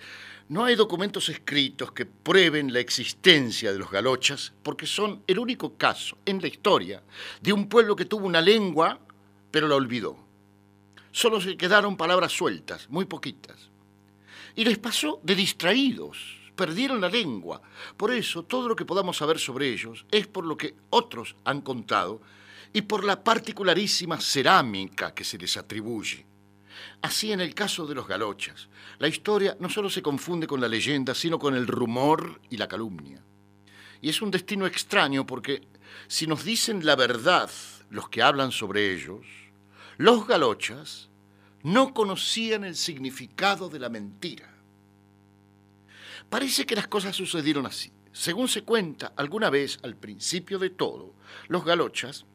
No hay documentos escritos que prueben la existencia de los galochas porque son el único caso en la historia de un pueblo que tuvo una lengua pero la olvidó. Solo se quedaron palabras sueltas, muy poquitas. Y les pasó de distraídos, perdieron la lengua. Por eso, todo lo que podamos saber sobre ellos es por lo que otros han contado y por la particularísima cerámica que se les atribuye. Así en el caso de los galochas, la historia no solo se confunde con la leyenda, sino con el rumor y la calumnia. Y es un destino extraño porque si nos dicen la verdad los que hablan sobre ellos, los galochas no conocían el significado de la mentira. Parece que las cosas sucedieron así. Según se cuenta, alguna vez al principio de todo, los galochas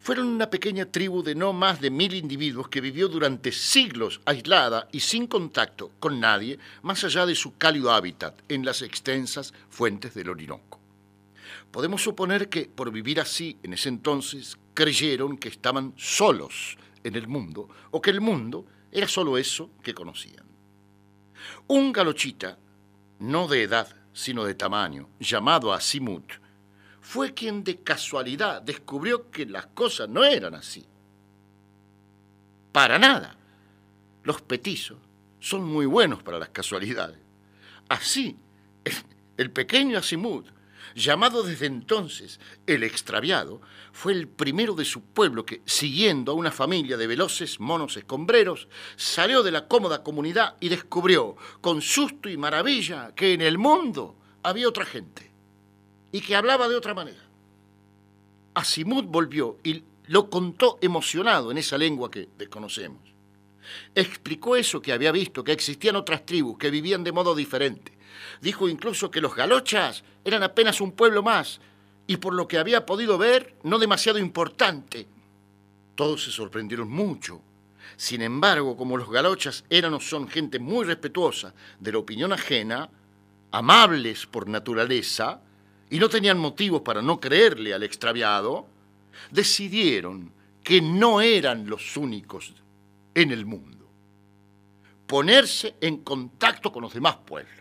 fueron una pequeña tribu de no más de mil individuos que vivió durante siglos aislada y sin contacto con nadie más allá de su cálido hábitat en las extensas fuentes del Orinoco. Podemos suponer que por vivir así en ese entonces creyeron que estaban solos en el mundo o que el mundo era solo eso que conocían. Un galochita, no de edad, sino de tamaño, llamado Asimut, fue quien de casualidad descubrió que las cosas no eran así. Para nada. Los petizos son muy buenos para las casualidades. Así, el pequeño Asimut llamado desde entonces el extraviado, fue el primero de su pueblo que, siguiendo a una familia de veloces monos escombreros, salió de la cómoda comunidad y descubrió, con susto y maravilla, que en el mundo había otra gente y que hablaba de otra manera. Asimut volvió y lo contó emocionado en esa lengua que desconocemos. Explicó eso que había visto, que existían otras tribus que vivían de modo diferente, Dijo incluso que los galochas eran apenas un pueblo más y por lo que había podido ver, no demasiado importante. Todos se sorprendieron mucho. Sin embargo, como los galochas eran o son gente muy respetuosa de la opinión ajena, amables por naturaleza, y no tenían motivos para no creerle al extraviado, decidieron que no eran los únicos en el mundo. Ponerse en contacto con los demás pueblos.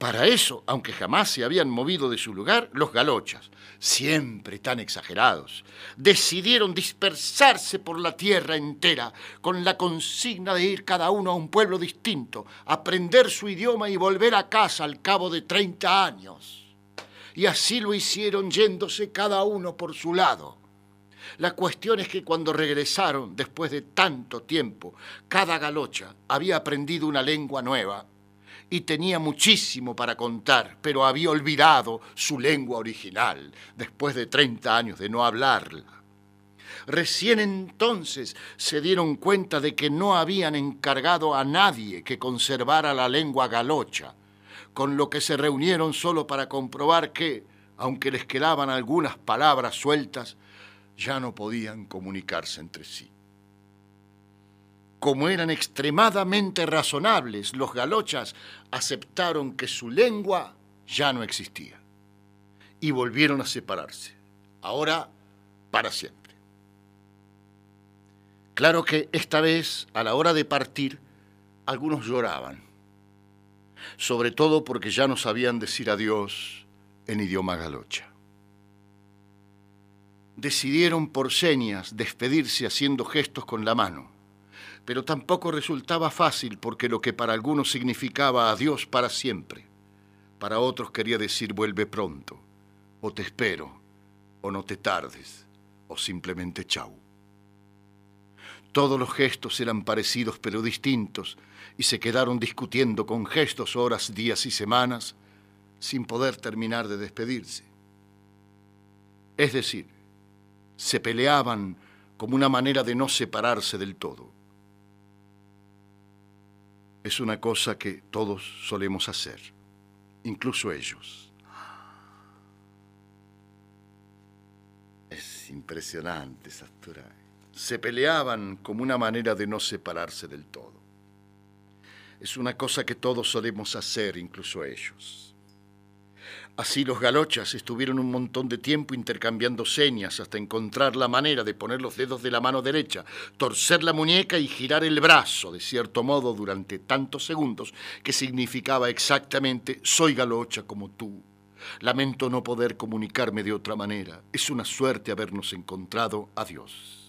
Para eso, aunque jamás se habían movido de su lugar, los galochas, siempre tan exagerados, decidieron dispersarse por la tierra entera con la consigna de ir cada uno a un pueblo distinto, aprender su idioma y volver a casa al cabo de 30 años. Y así lo hicieron yéndose cada uno por su lado. La cuestión es que cuando regresaron, después de tanto tiempo, cada galocha había aprendido una lengua nueva y tenía muchísimo para contar, pero había olvidado su lengua original después de 30 años de no hablarla. Recién entonces se dieron cuenta de que no habían encargado a nadie que conservara la lengua galocha, con lo que se reunieron solo para comprobar que, aunque les quedaban algunas palabras sueltas, ya no podían comunicarse entre sí. Como eran extremadamente razonables, los galochas aceptaron que su lengua ya no existía y volvieron a separarse, ahora para siempre. Claro que esta vez, a la hora de partir, algunos lloraban, sobre todo porque ya no sabían decir adiós en idioma galocha. Decidieron por señas despedirse haciendo gestos con la mano pero tampoco resultaba fácil porque lo que para algunos significaba adiós para siempre, para otros quería decir vuelve pronto, o te espero, o no te tardes, o simplemente chau. Todos los gestos eran parecidos pero distintos y se quedaron discutiendo con gestos horas, días y semanas sin poder terminar de despedirse. Es decir, se peleaban como una manera de no separarse del todo es una cosa que todos solemos hacer, incluso ellos. Es impresionante esa Se peleaban como una manera de no separarse del todo. Es una cosa que todos solemos hacer, incluso ellos. Así los galochas estuvieron un montón de tiempo intercambiando señas hasta encontrar la manera de poner los dedos de la mano derecha, torcer la muñeca y girar el brazo, de cierto modo, durante tantos segundos, que significaba exactamente soy galocha como tú. Lamento no poder comunicarme de otra manera. Es una suerte habernos encontrado. Adiós.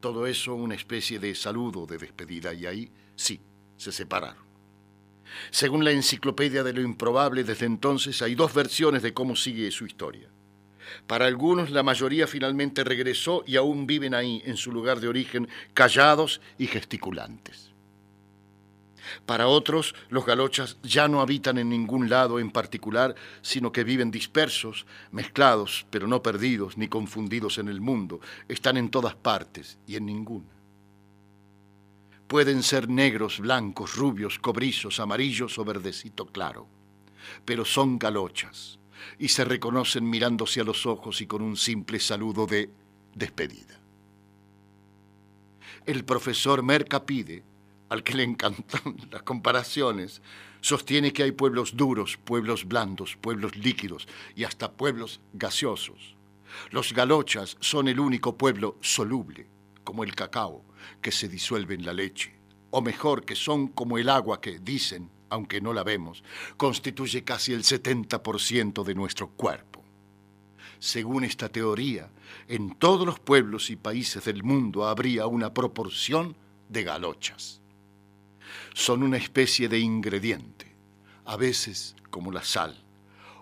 Todo eso una especie de saludo de despedida y ahí sí, se separaron. Según la enciclopedia de lo improbable, desde entonces hay dos versiones de cómo sigue su historia. Para algunos la mayoría finalmente regresó y aún viven ahí, en su lugar de origen, callados y gesticulantes. Para otros, los galochas ya no habitan en ningún lado en particular, sino que viven dispersos, mezclados, pero no perdidos ni confundidos en el mundo. Están en todas partes y en ninguna. Pueden ser negros, blancos, rubios, cobrizos, amarillos o verdecito claro, pero son galochas y se reconocen mirándose a los ojos y con un simple saludo de despedida. El profesor Mercapide, al que le encantan las comparaciones, sostiene que hay pueblos duros, pueblos blandos, pueblos líquidos y hasta pueblos gaseosos. Los galochas son el único pueblo soluble, como el cacao, que se disuelve en la leche, o mejor, que son como el agua que, dicen, aunque no la vemos, constituye casi el 70% de nuestro cuerpo. Según esta teoría, en todos los pueblos y países del mundo habría una proporción de galochas. Son una especie de ingrediente, a veces como la sal,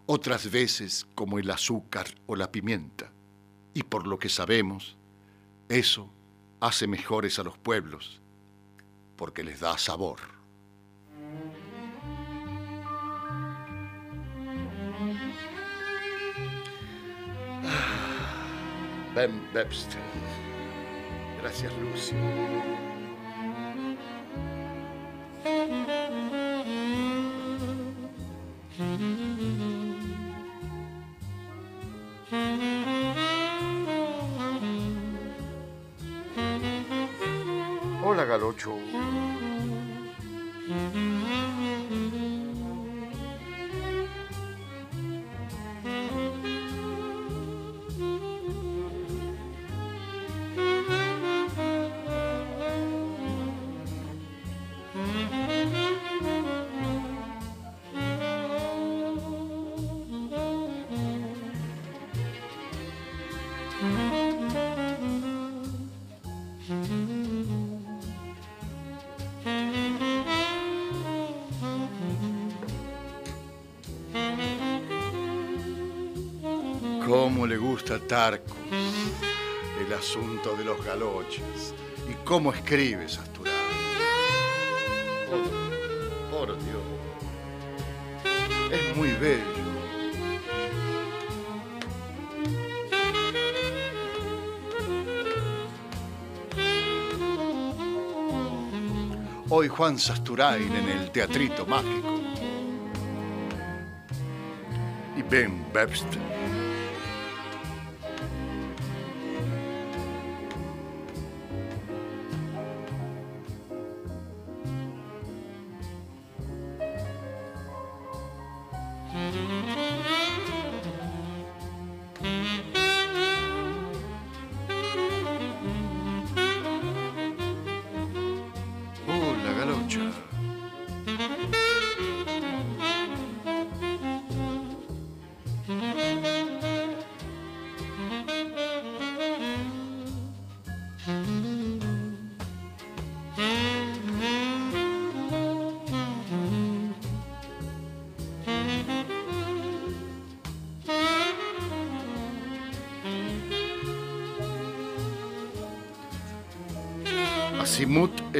otras veces como el azúcar o la pimienta, y por lo que sabemos, eso hace mejores a los pueblos porque les da sabor. Ben Webster. Gracias, Lucio. Hola, Galocho. Cómo le gusta a Tarco el asunto de los galoches y cómo escribe Sasturano. Por, por Dios. Es muy bello. Hoy Juan Sasturain en el Teatrito Mágico. Y Ben Webster.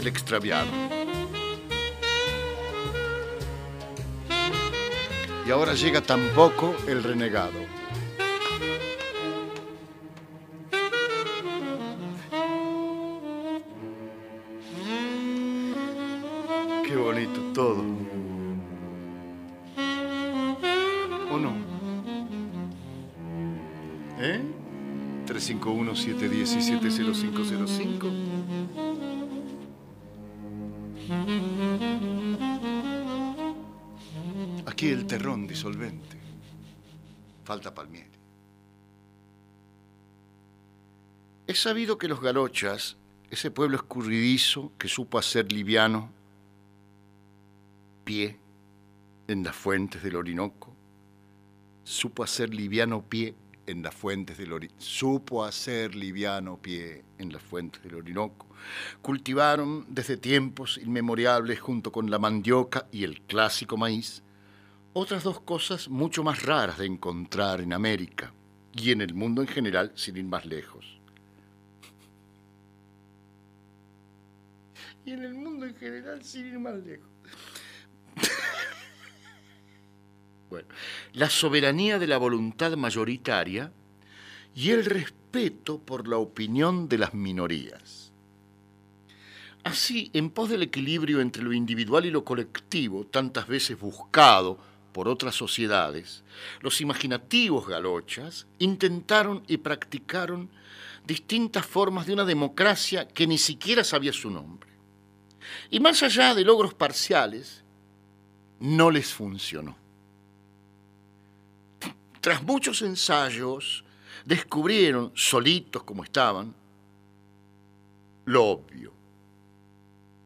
Extraviado. Y ahora llega tampoco el renegado. Falta Palmieri. Es sabido que los galochas, ese pueblo escurridizo que supo hacer liviano pie en las fuentes del Orinoco, supo hacer liviano pie en las fuentes del Orinoco, supo hacer liviano pie en las fuentes del Orinoco. Cultivaron desde tiempos inmemoriales junto con la mandioca y el clásico maíz otras dos cosas mucho más raras de encontrar en América y en el mundo en general sin ir más lejos. Y en el mundo en general sin ir más lejos. bueno, la soberanía de la voluntad mayoritaria y el respeto por la opinión de las minorías. Así, en pos del equilibrio entre lo individual y lo colectivo, tantas veces buscado por otras sociedades, los imaginativos galochas intentaron y practicaron distintas formas de una democracia que ni siquiera sabía su nombre. Y más allá de logros parciales, no les funcionó. Tras muchos ensayos, descubrieron, solitos como estaban, lo obvio.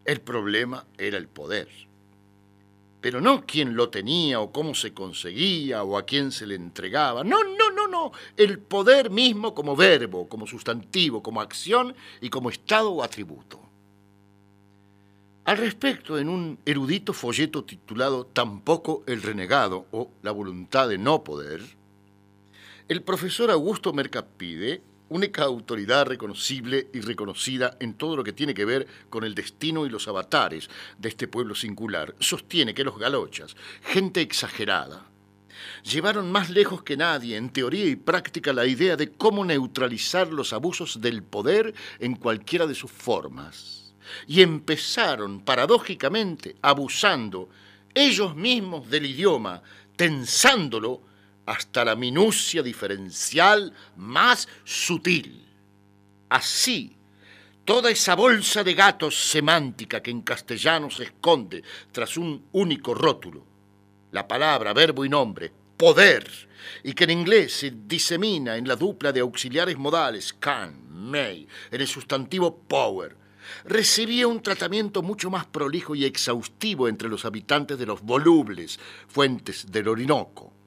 El problema era el poder. Pero no quién lo tenía o cómo se conseguía o a quién se le entregaba. No, no, no, no. El poder mismo como verbo, como sustantivo, como acción y como estado o atributo. Al respecto, en un erudito folleto titulado Tampoco el renegado o La voluntad de no poder, el profesor Augusto Mercapide, única autoridad reconocible y reconocida en todo lo que tiene que ver con el destino y los avatares de este pueblo singular, sostiene que los galochas, gente exagerada, llevaron más lejos que nadie, en teoría y práctica, la idea de cómo neutralizar los abusos del poder en cualquiera de sus formas. Y empezaron, paradójicamente, abusando ellos mismos del idioma, tensándolo hasta la minucia diferencial más sutil. Así, toda esa bolsa de gatos semántica que en castellano se esconde tras un único rótulo, la palabra, verbo y nombre, poder, y que en inglés se disemina en la dupla de auxiliares modales can, may, en el sustantivo power, recibía un tratamiento mucho más prolijo y exhaustivo entre los habitantes de los volubles fuentes del Orinoco.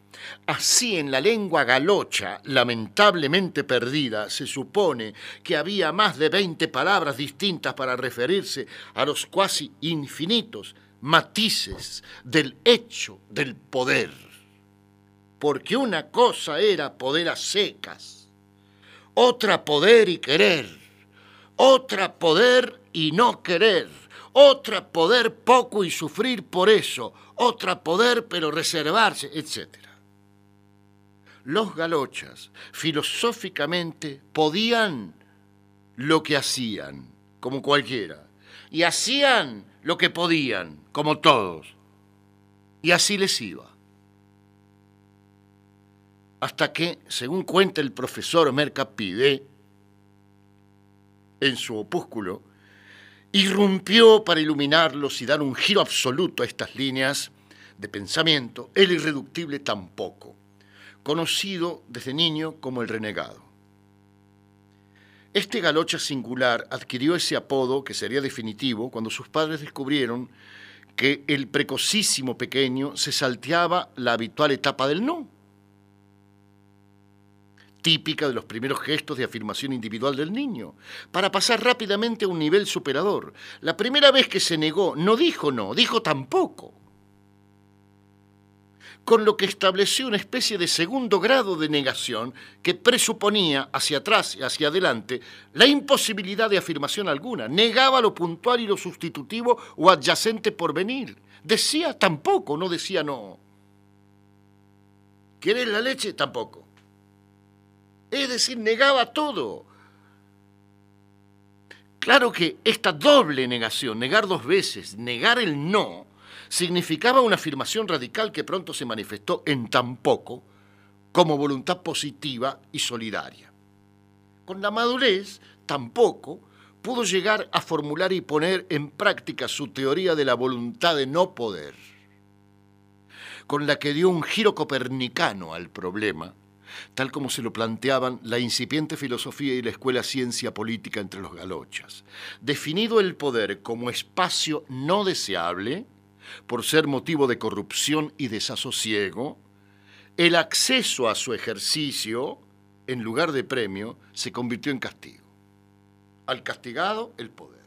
Así en la lengua galocha, lamentablemente perdida, se supone que había más de veinte palabras distintas para referirse a los cuasi infinitos matices del hecho del poder. Porque una cosa era poder a secas, otra poder y querer, otra poder y no querer, otra poder poco y sufrir por eso, otra poder pero reservarse, etc. Los galochas filosóficamente podían lo que hacían, como cualquiera, y hacían lo que podían, como todos, y así les iba. Hasta que, según cuenta el profesor Mercapide, en su opúsculo, irrumpió para iluminarlos y dar un giro absoluto a estas líneas de pensamiento, el irreductible tampoco, conocido desde niño como el renegado. Este galocha singular adquirió ese apodo que sería definitivo cuando sus padres descubrieron que el precocísimo pequeño se salteaba la habitual etapa del no típica de los primeros gestos de afirmación individual del niño, para pasar rápidamente a un nivel superador. La primera vez que se negó, no dijo no, dijo tampoco. Con lo que estableció una especie de segundo grado de negación que presuponía hacia atrás y hacia adelante la imposibilidad de afirmación alguna. Negaba lo puntual y lo sustitutivo o adyacente por venir. Decía tampoco, no decía no. ¿Quieres la leche? Tampoco. Es decir, negaba todo. Claro que esta doble negación, negar dos veces, negar el no, significaba una afirmación radical que pronto se manifestó en tan poco como voluntad positiva y solidaria. Con la madurez, tampoco pudo llegar a formular y poner en práctica su teoría de la voluntad de no poder, con la que dio un giro copernicano al problema tal como se lo planteaban la incipiente filosofía y la escuela ciencia política entre los galochas. Definido el poder como espacio no deseable, por ser motivo de corrupción y desasosiego, el acceso a su ejercicio en lugar de premio, se convirtió en castigo. Al castigado, el poder.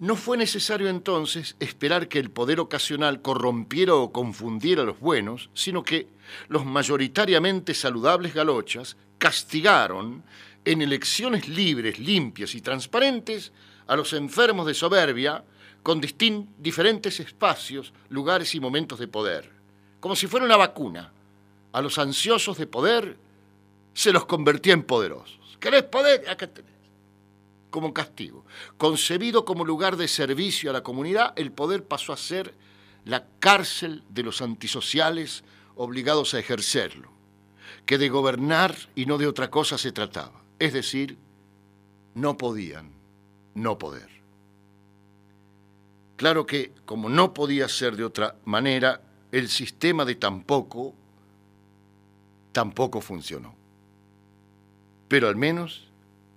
No fue necesario entonces esperar que el poder ocasional corrompiera o confundiera a los buenos, sino que los mayoritariamente saludables galochas castigaron en elecciones libres, limpias y transparentes a los enfermos de soberbia con diferentes espacios, lugares y momentos de poder, como si fuera una vacuna. A los ansiosos de poder se los convertía en poderosos. ¿Querés poder? Acá tenés como castigo. Concebido como lugar de servicio a la comunidad, el poder pasó a ser la cárcel de los antisociales obligados a ejercerlo, que de gobernar y no de otra cosa se trataba. Es decir, no podían no poder. Claro que, como no podía ser de otra manera, el sistema de tampoco tampoco funcionó. Pero al menos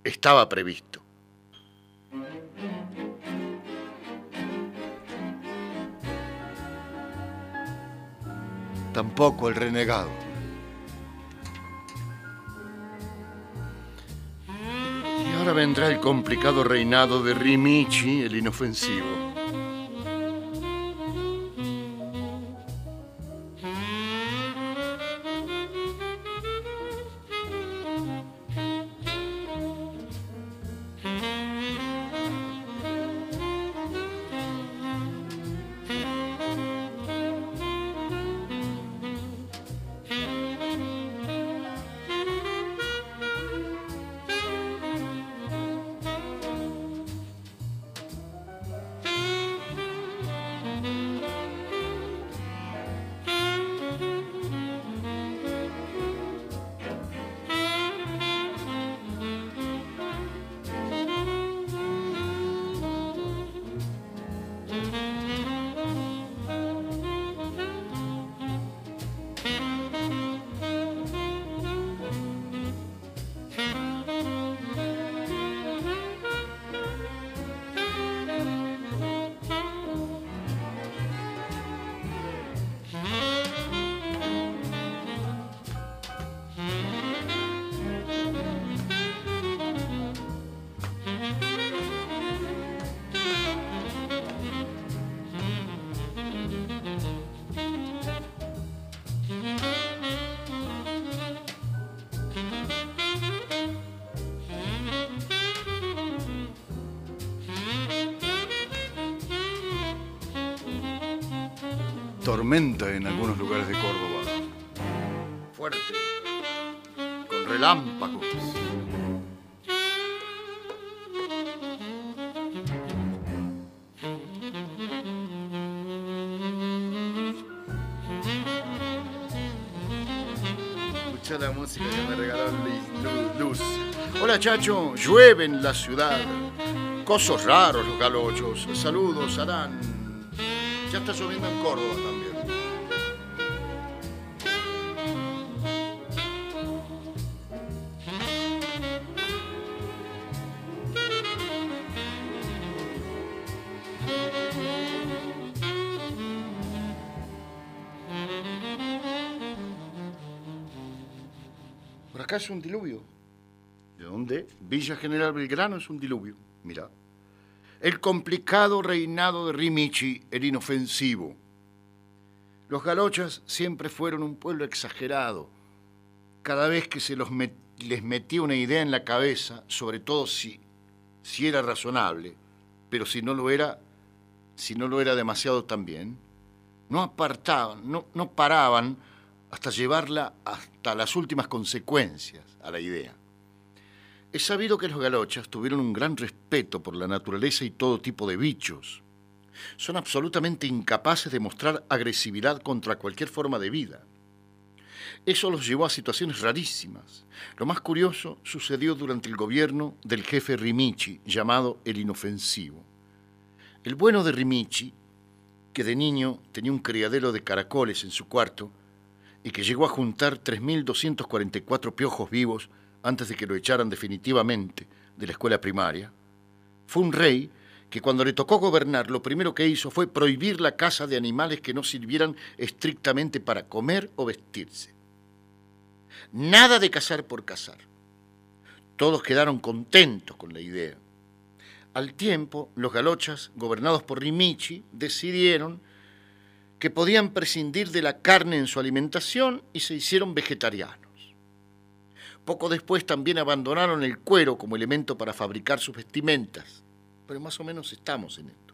estaba previsto. Tampoco el renegado. Y ahora vendrá el complicado reinado de Rimichi, el inofensivo. Tormenta en algunos lugares de Córdoba. Fuerte, con relámpagos. Escucha la música que me regaló Luz. Hola Chacho, llueve en la ciudad. Cosos raros los galochos. Saludos, Arán. Ya está lloviendo en Córdoba también. Es un diluvio. ¿De dónde? Villa General Belgrano es un diluvio. Mira. El complicado reinado de Rimichi, el inofensivo. Los galochas siempre fueron un pueblo exagerado. Cada vez que se les metía una idea en la cabeza, sobre todo si, era razonable, pero si no lo era, si no lo era demasiado también, no apartaban, no paraban hasta llevarla hasta las últimas consecuencias a la idea. Es sabido que los galochas tuvieron un gran respeto por la naturaleza y todo tipo de bichos. Son absolutamente incapaces de mostrar agresividad contra cualquier forma de vida. Eso los llevó a situaciones rarísimas. Lo más curioso sucedió durante el gobierno del jefe Rimichi, llamado el Inofensivo. El bueno de Rimichi, que de niño tenía un criadero de caracoles en su cuarto, y que llegó a juntar 3.244 piojos vivos antes de que lo echaran definitivamente de la escuela primaria, fue un rey que cuando le tocó gobernar lo primero que hizo fue prohibir la caza de animales que no sirvieran estrictamente para comer o vestirse. Nada de cazar por cazar. Todos quedaron contentos con la idea. Al tiempo, los galochas, gobernados por Rimichi, decidieron que podían prescindir de la carne en su alimentación y se hicieron vegetarianos. Poco después también abandonaron el cuero como elemento para fabricar sus vestimentas, pero más o menos estamos en esto.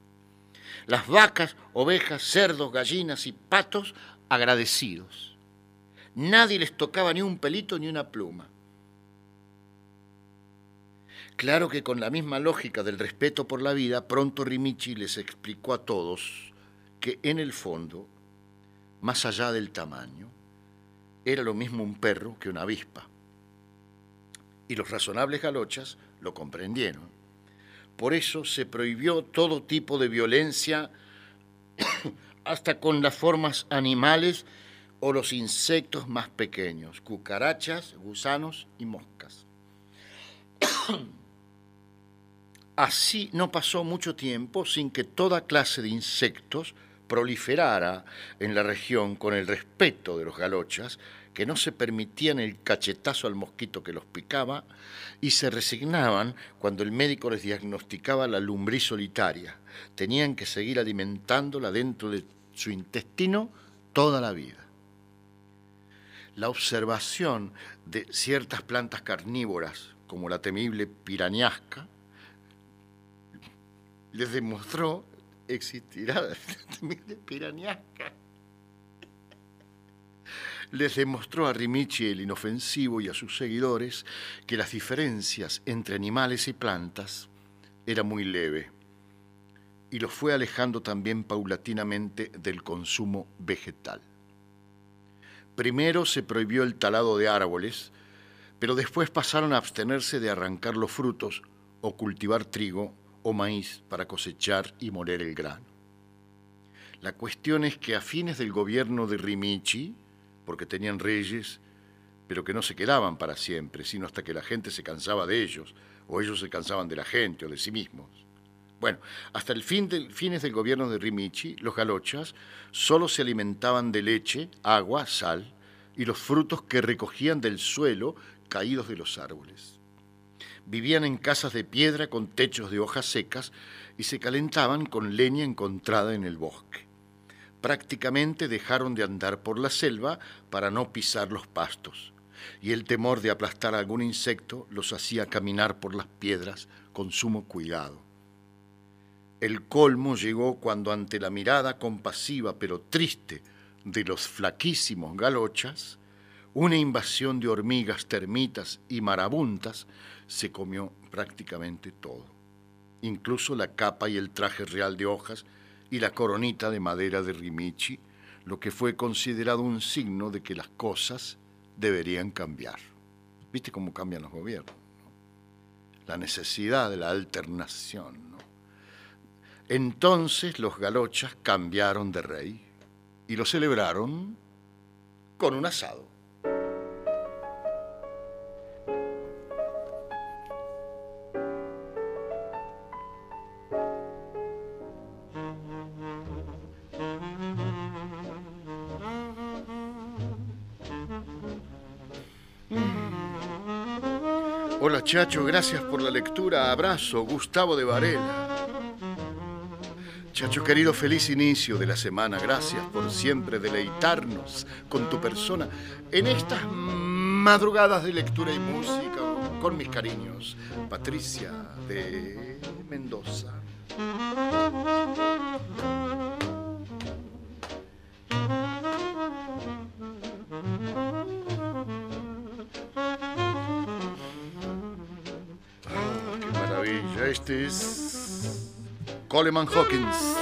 Las vacas, ovejas, cerdos, gallinas y patos agradecidos. Nadie les tocaba ni un pelito ni una pluma. Claro que con la misma lógica del respeto por la vida, pronto Rimichi les explicó a todos que en el fondo, más allá del tamaño, era lo mismo un perro que una avispa. Y los razonables galochas lo comprendieron. Por eso se prohibió todo tipo de violencia, hasta con las formas animales o los insectos más pequeños, cucarachas, gusanos y moscas. Así no pasó mucho tiempo sin que toda clase de insectos proliferara en la región con el respeto de los galochas, que no se permitían el cachetazo al mosquito que los picaba y se resignaban cuando el médico les diagnosticaba la lumbriz solitaria. Tenían que seguir alimentándola dentro de su intestino toda la vida. La observación de ciertas plantas carnívoras, como la temible pirañasca, les demostró existirá la temible pirañasca. Les demostró a Rimichi el inofensivo y a sus seguidores que las diferencias entre animales y plantas era muy leve y los fue alejando también paulatinamente del consumo vegetal. Primero se prohibió el talado de árboles, pero después pasaron a abstenerse de arrancar los frutos o cultivar trigo o maíz para cosechar y moler el grano. La cuestión es que a fines del gobierno de Rimichi, porque tenían reyes, pero que no se quedaban para siempre, sino hasta que la gente se cansaba de ellos, o ellos se cansaban de la gente o de sí mismos. Bueno, hasta el fin del, fines del gobierno de Rimichi, los galochas solo se alimentaban de leche, agua, sal y los frutos que recogían del suelo caídos de los árboles vivían en casas de piedra con techos de hojas secas y se calentaban con leña encontrada en el bosque. Prácticamente dejaron de andar por la selva para no pisar los pastos, y el temor de aplastar algún insecto los hacía caminar por las piedras con sumo cuidado. El colmo llegó cuando ante la mirada compasiva pero triste de los flaquísimos galochas, una invasión de hormigas, termitas y marabuntas se comió prácticamente todo, incluso la capa y el traje real de hojas y la coronita de madera de Rimichi, lo que fue considerado un signo de que las cosas deberían cambiar. ¿Viste cómo cambian los gobiernos? La necesidad de la alternación. Entonces los galochas cambiaron de rey y lo celebraron con un asado. Chacho, gracias por la lectura. Abrazo, Gustavo de Varela. Chacho querido, feliz inicio de la semana. Gracias por siempre deleitarnos con tu persona en estas madrugadas de lectura y música. Con mis cariños, Patricia de Mendoza. Coleman Hawkins.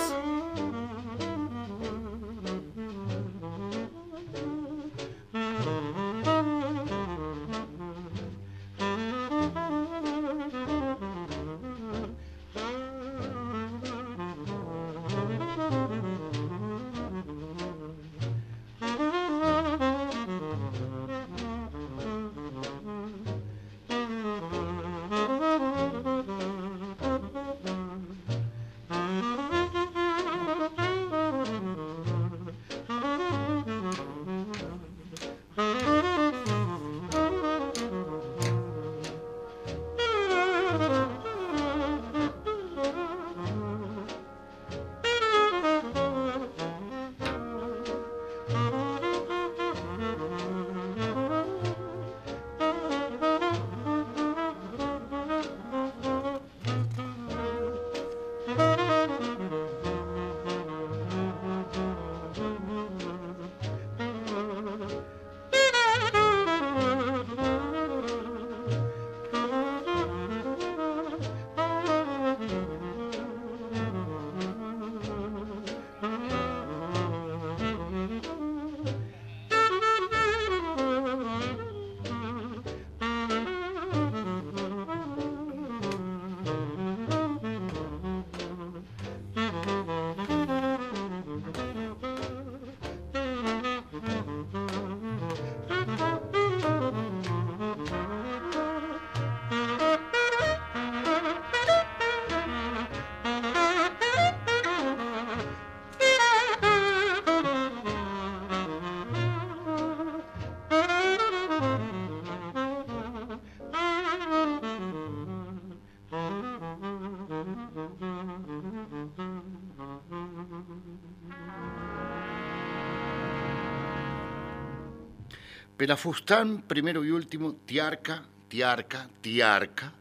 Pelafustán, primero y último, tiarca, tiarca, tiarca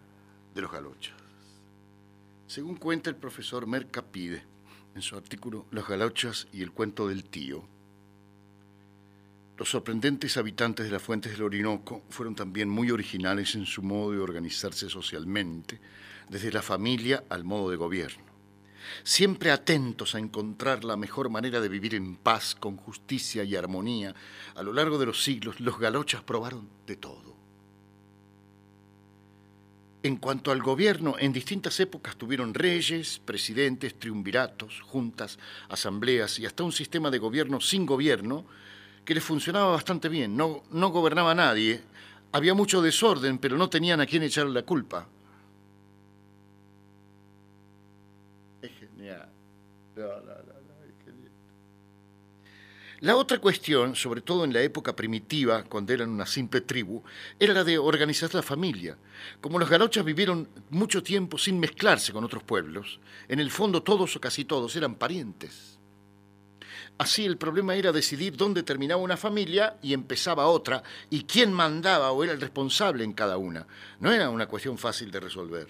de los galochas. Según cuenta el profesor Mercapide en su artículo Los galochas y el cuento del tío, los sorprendentes habitantes de las fuentes del Orinoco fueron también muy originales en su modo de organizarse socialmente, desde la familia al modo de gobierno. Siempre atentos a encontrar la mejor manera de vivir en paz, con justicia y armonía, a lo largo de los siglos los galochas probaron de todo. En cuanto al gobierno, en distintas épocas tuvieron reyes, presidentes, triunviratos, juntas, asambleas y hasta un sistema de gobierno sin gobierno, que les funcionaba bastante bien. No, no gobernaba nadie. Había mucho desorden, pero no tenían a quién echarle la culpa. La otra cuestión, sobre todo en la época primitiva, cuando eran una simple tribu, era la de organizar la familia. Como los galochas vivieron mucho tiempo sin mezclarse con otros pueblos, en el fondo todos o casi todos eran parientes. Así el problema era decidir dónde terminaba una familia y empezaba otra, y quién mandaba o era el responsable en cada una. No era una cuestión fácil de resolver.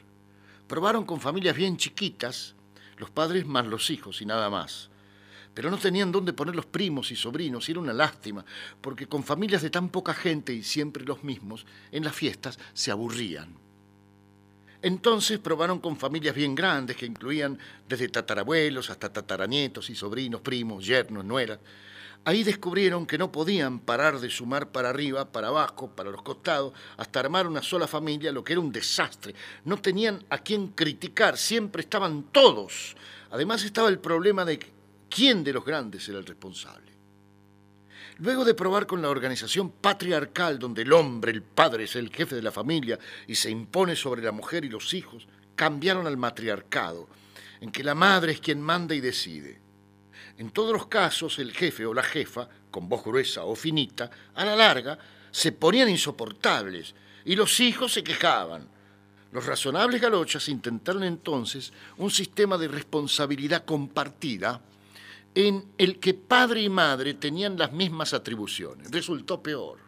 Probaron con familias bien chiquitas, los padres más los hijos y nada más. Pero no tenían dónde poner los primos y sobrinos, y era una lástima, porque con familias de tan poca gente y siempre los mismos, en las fiestas se aburrían. Entonces probaron con familias bien grandes que incluían desde tatarabuelos hasta tataranietos y sobrinos, primos, yernos, nueras. Ahí descubrieron que no podían parar de sumar para arriba, para abajo, para los costados, hasta armar una sola familia, lo que era un desastre. No tenían a quién criticar, siempre estaban todos. Además estaba el problema de quién de los grandes era el responsable. Luego de probar con la organización patriarcal, donde el hombre, el padre, es el jefe de la familia y se impone sobre la mujer y los hijos, cambiaron al matriarcado, en que la madre es quien manda y decide. En todos los casos, el jefe o la jefa, con voz gruesa o finita, a la larga, se ponían insoportables y los hijos se quejaban. Los razonables galochas intentaron entonces un sistema de responsabilidad compartida en el que padre y madre tenían las mismas atribuciones. Resultó peor.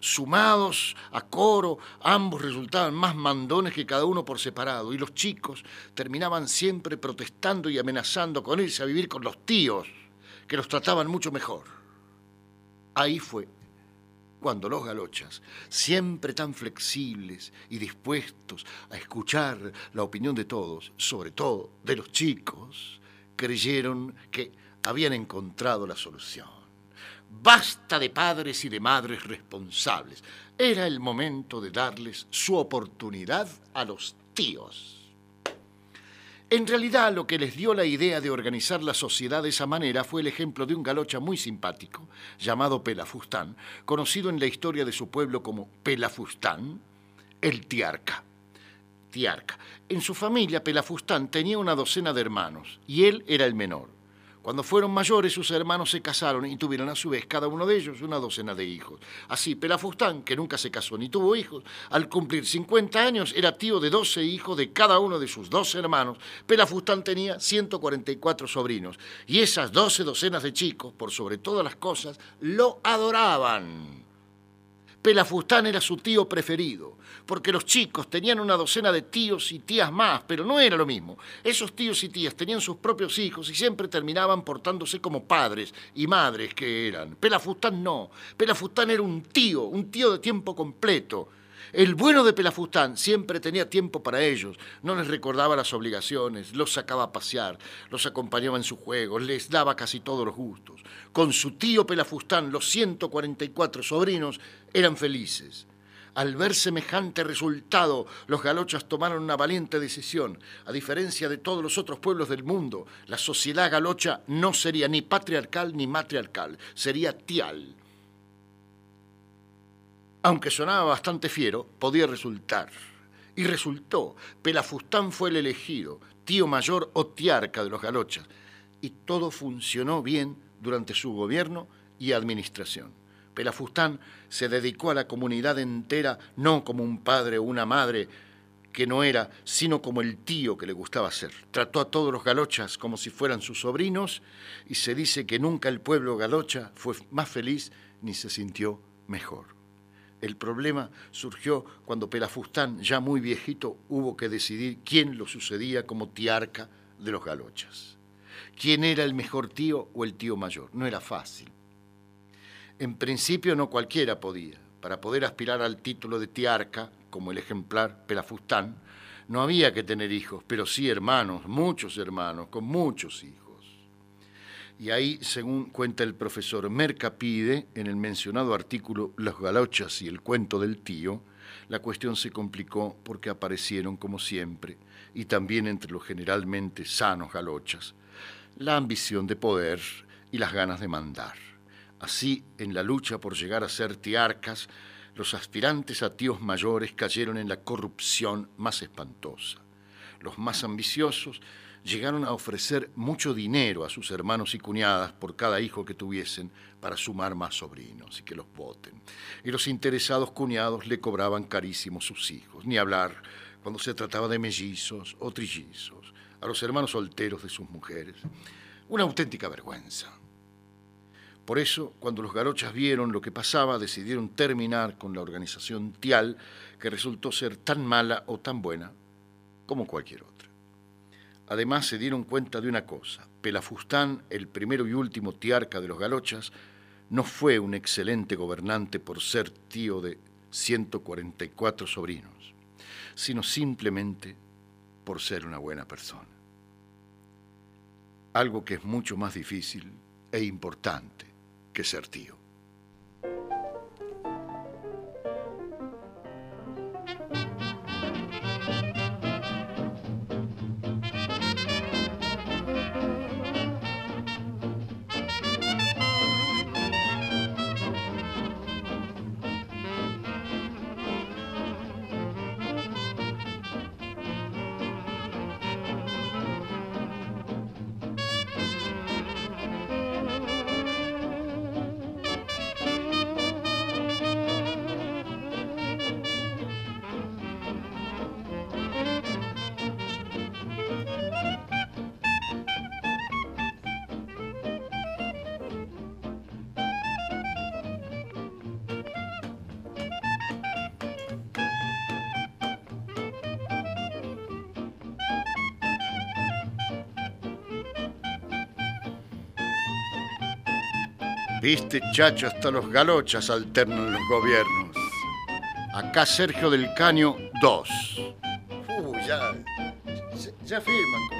Sumados a coro, ambos resultaban más mandones que cada uno por separado, y los chicos terminaban siempre protestando y amenazando con irse a vivir con los tíos, que los trataban mucho mejor. Ahí fue cuando los galochas, siempre tan flexibles y dispuestos a escuchar la opinión de todos, sobre todo de los chicos, creyeron que habían encontrado la solución. Basta de padres y de madres responsables. Era el momento de darles su oportunidad a los tíos. En realidad lo que les dio la idea de organizar la sociedad de esa manera fue el ejemplo de un galocha muy simpático, llamado Pelafustán, conocido en la historia de su pueblo como Pelafustán, el tiarca. En su familia, Pelafustán tenía una docena de hermanos y él era el menor. Cuando fueron mayores, sus hermanos se casaron y tuvieron a su vez cada uno de ellos una docena de hijos. Así, Pelafustán, que nunca se casó ni tuvo hijos, al cumplir 50 años era tío de 12 hijos de cada uno de sus dos hermanos. Pelafustán tenía 144 sobrinos y esas 12 docenas de chicos, por sobre todas las cosas, lo adoraban. Pelafustán era su tío preferido, porque los chicos tenían una docena de tíos y tías más, pero no era lo mismo. Esos tíos y tías tenían sus propios hijos y siempre terminaban portándose como padres y madres que eran. Pelafustán no. Pelafustán era un tío, un tío de tiempo completo. El bueno de Pelafustán siempre tenía tiempo para ellos, no les recordaba las obligaciones, los sacaba a pasear, los acompañaba en sus juegos, les daba casi todos los gustos. Con su tío Pelafustán, los 144 sobrinos eran felices. Al ver semejante resultado, los galochas tomaron una valiente decisión. A diferencia de todos los otros pueblos del mundo, la sociedad galocha no sería ni patriarcal ni matriarcal, sería tial aunque sonaba bastante fiero, podía resultar. Y resultó. Pelafustán fue el elegido, tío mayor o tiarca de los galochas. Y todo funcionó bien durante su gobierno y administración. Pelafustán se dedicó a la comunidad entera no como un padre o una madre que no era, sino como el tío que le gustaba ser. Trató a todos los galochas como si fueran sus sobrinos y se dice que nunca el pueblo galocha fue más feliz ni se sintió mejor. El problema surgió cuando Pelafustán, ya muy viejito, hubo que decidir quién lo sucedía como tiarca de los galochas. ¿Quién era el mejor tío o el tío mayor? No era fácil. En principio no cualquiera podía. Para poder aspirar al título de tiarca, como el ejemplar Pelafustán, no había que tener hijos, pero sí hermanos, muchos hermanos, con muchos hijos. Y ahí, según cuenta el profesor Mercapide, en el mencionado artículo Los galochas y el cuento del tío, la cuestión se complicó porque aparecieron, como siempre, y también entre los generalmente sanos galochas, la ambición de poder y las ganas de mandar. Así, en la lucha por llegar a ser tiarcas, los aspirantes a tíos mayores cayeron en la corrupción más espantosa. Los más ambiciosos llegaron a ofrecer mucho dinero a sus hermanos y cuñadas por cada hijo que tuviesen para sumar más sobrinos y que los voten. Y los interesados cuñados le cobraban carísimos sus hijos, ni hablar cuando se trataba de mellizos o trillizos, a los hermanos solteros de sus mujeres. Una auténtica vergüenza. Por eso, cuando los garochas vieron lo que pasaba, decidieron terminar con la organización Tial, que resultó ser tan mala o tan buena como cualquier otra. Además se dieron cuenta de una cosa, Pelafustán, el primero y último tiarca de los galochas, no fue un excelente gobernante por ser tío de 144 sobrinos, sino simplemente por ser una buena persona. Algo que es mucho más difícil e importante que ser tío. Viste, chacho, hasta los galochas alternan los gobiernos. Acá Sergio del Caño, dos. Uh, ya, ya firman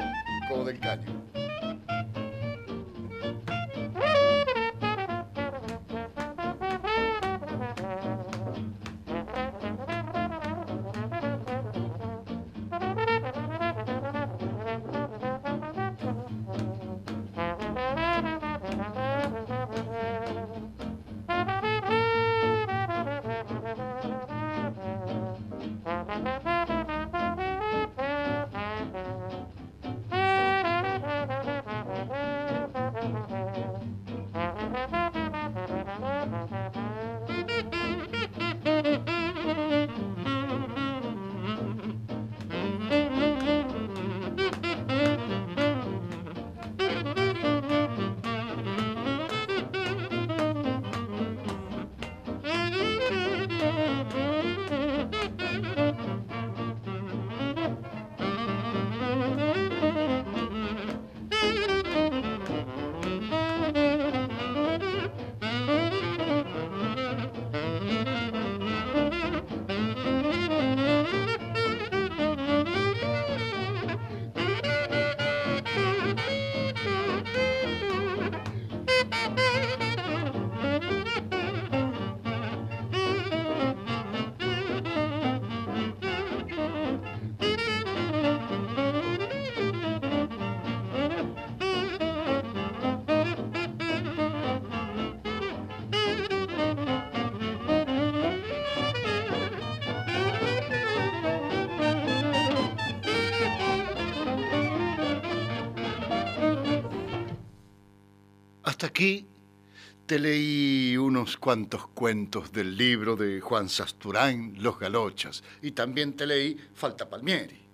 cuantos cuentos del libro de Juan Sasturán, Los Galochas, y también te leí Falta Palmieri.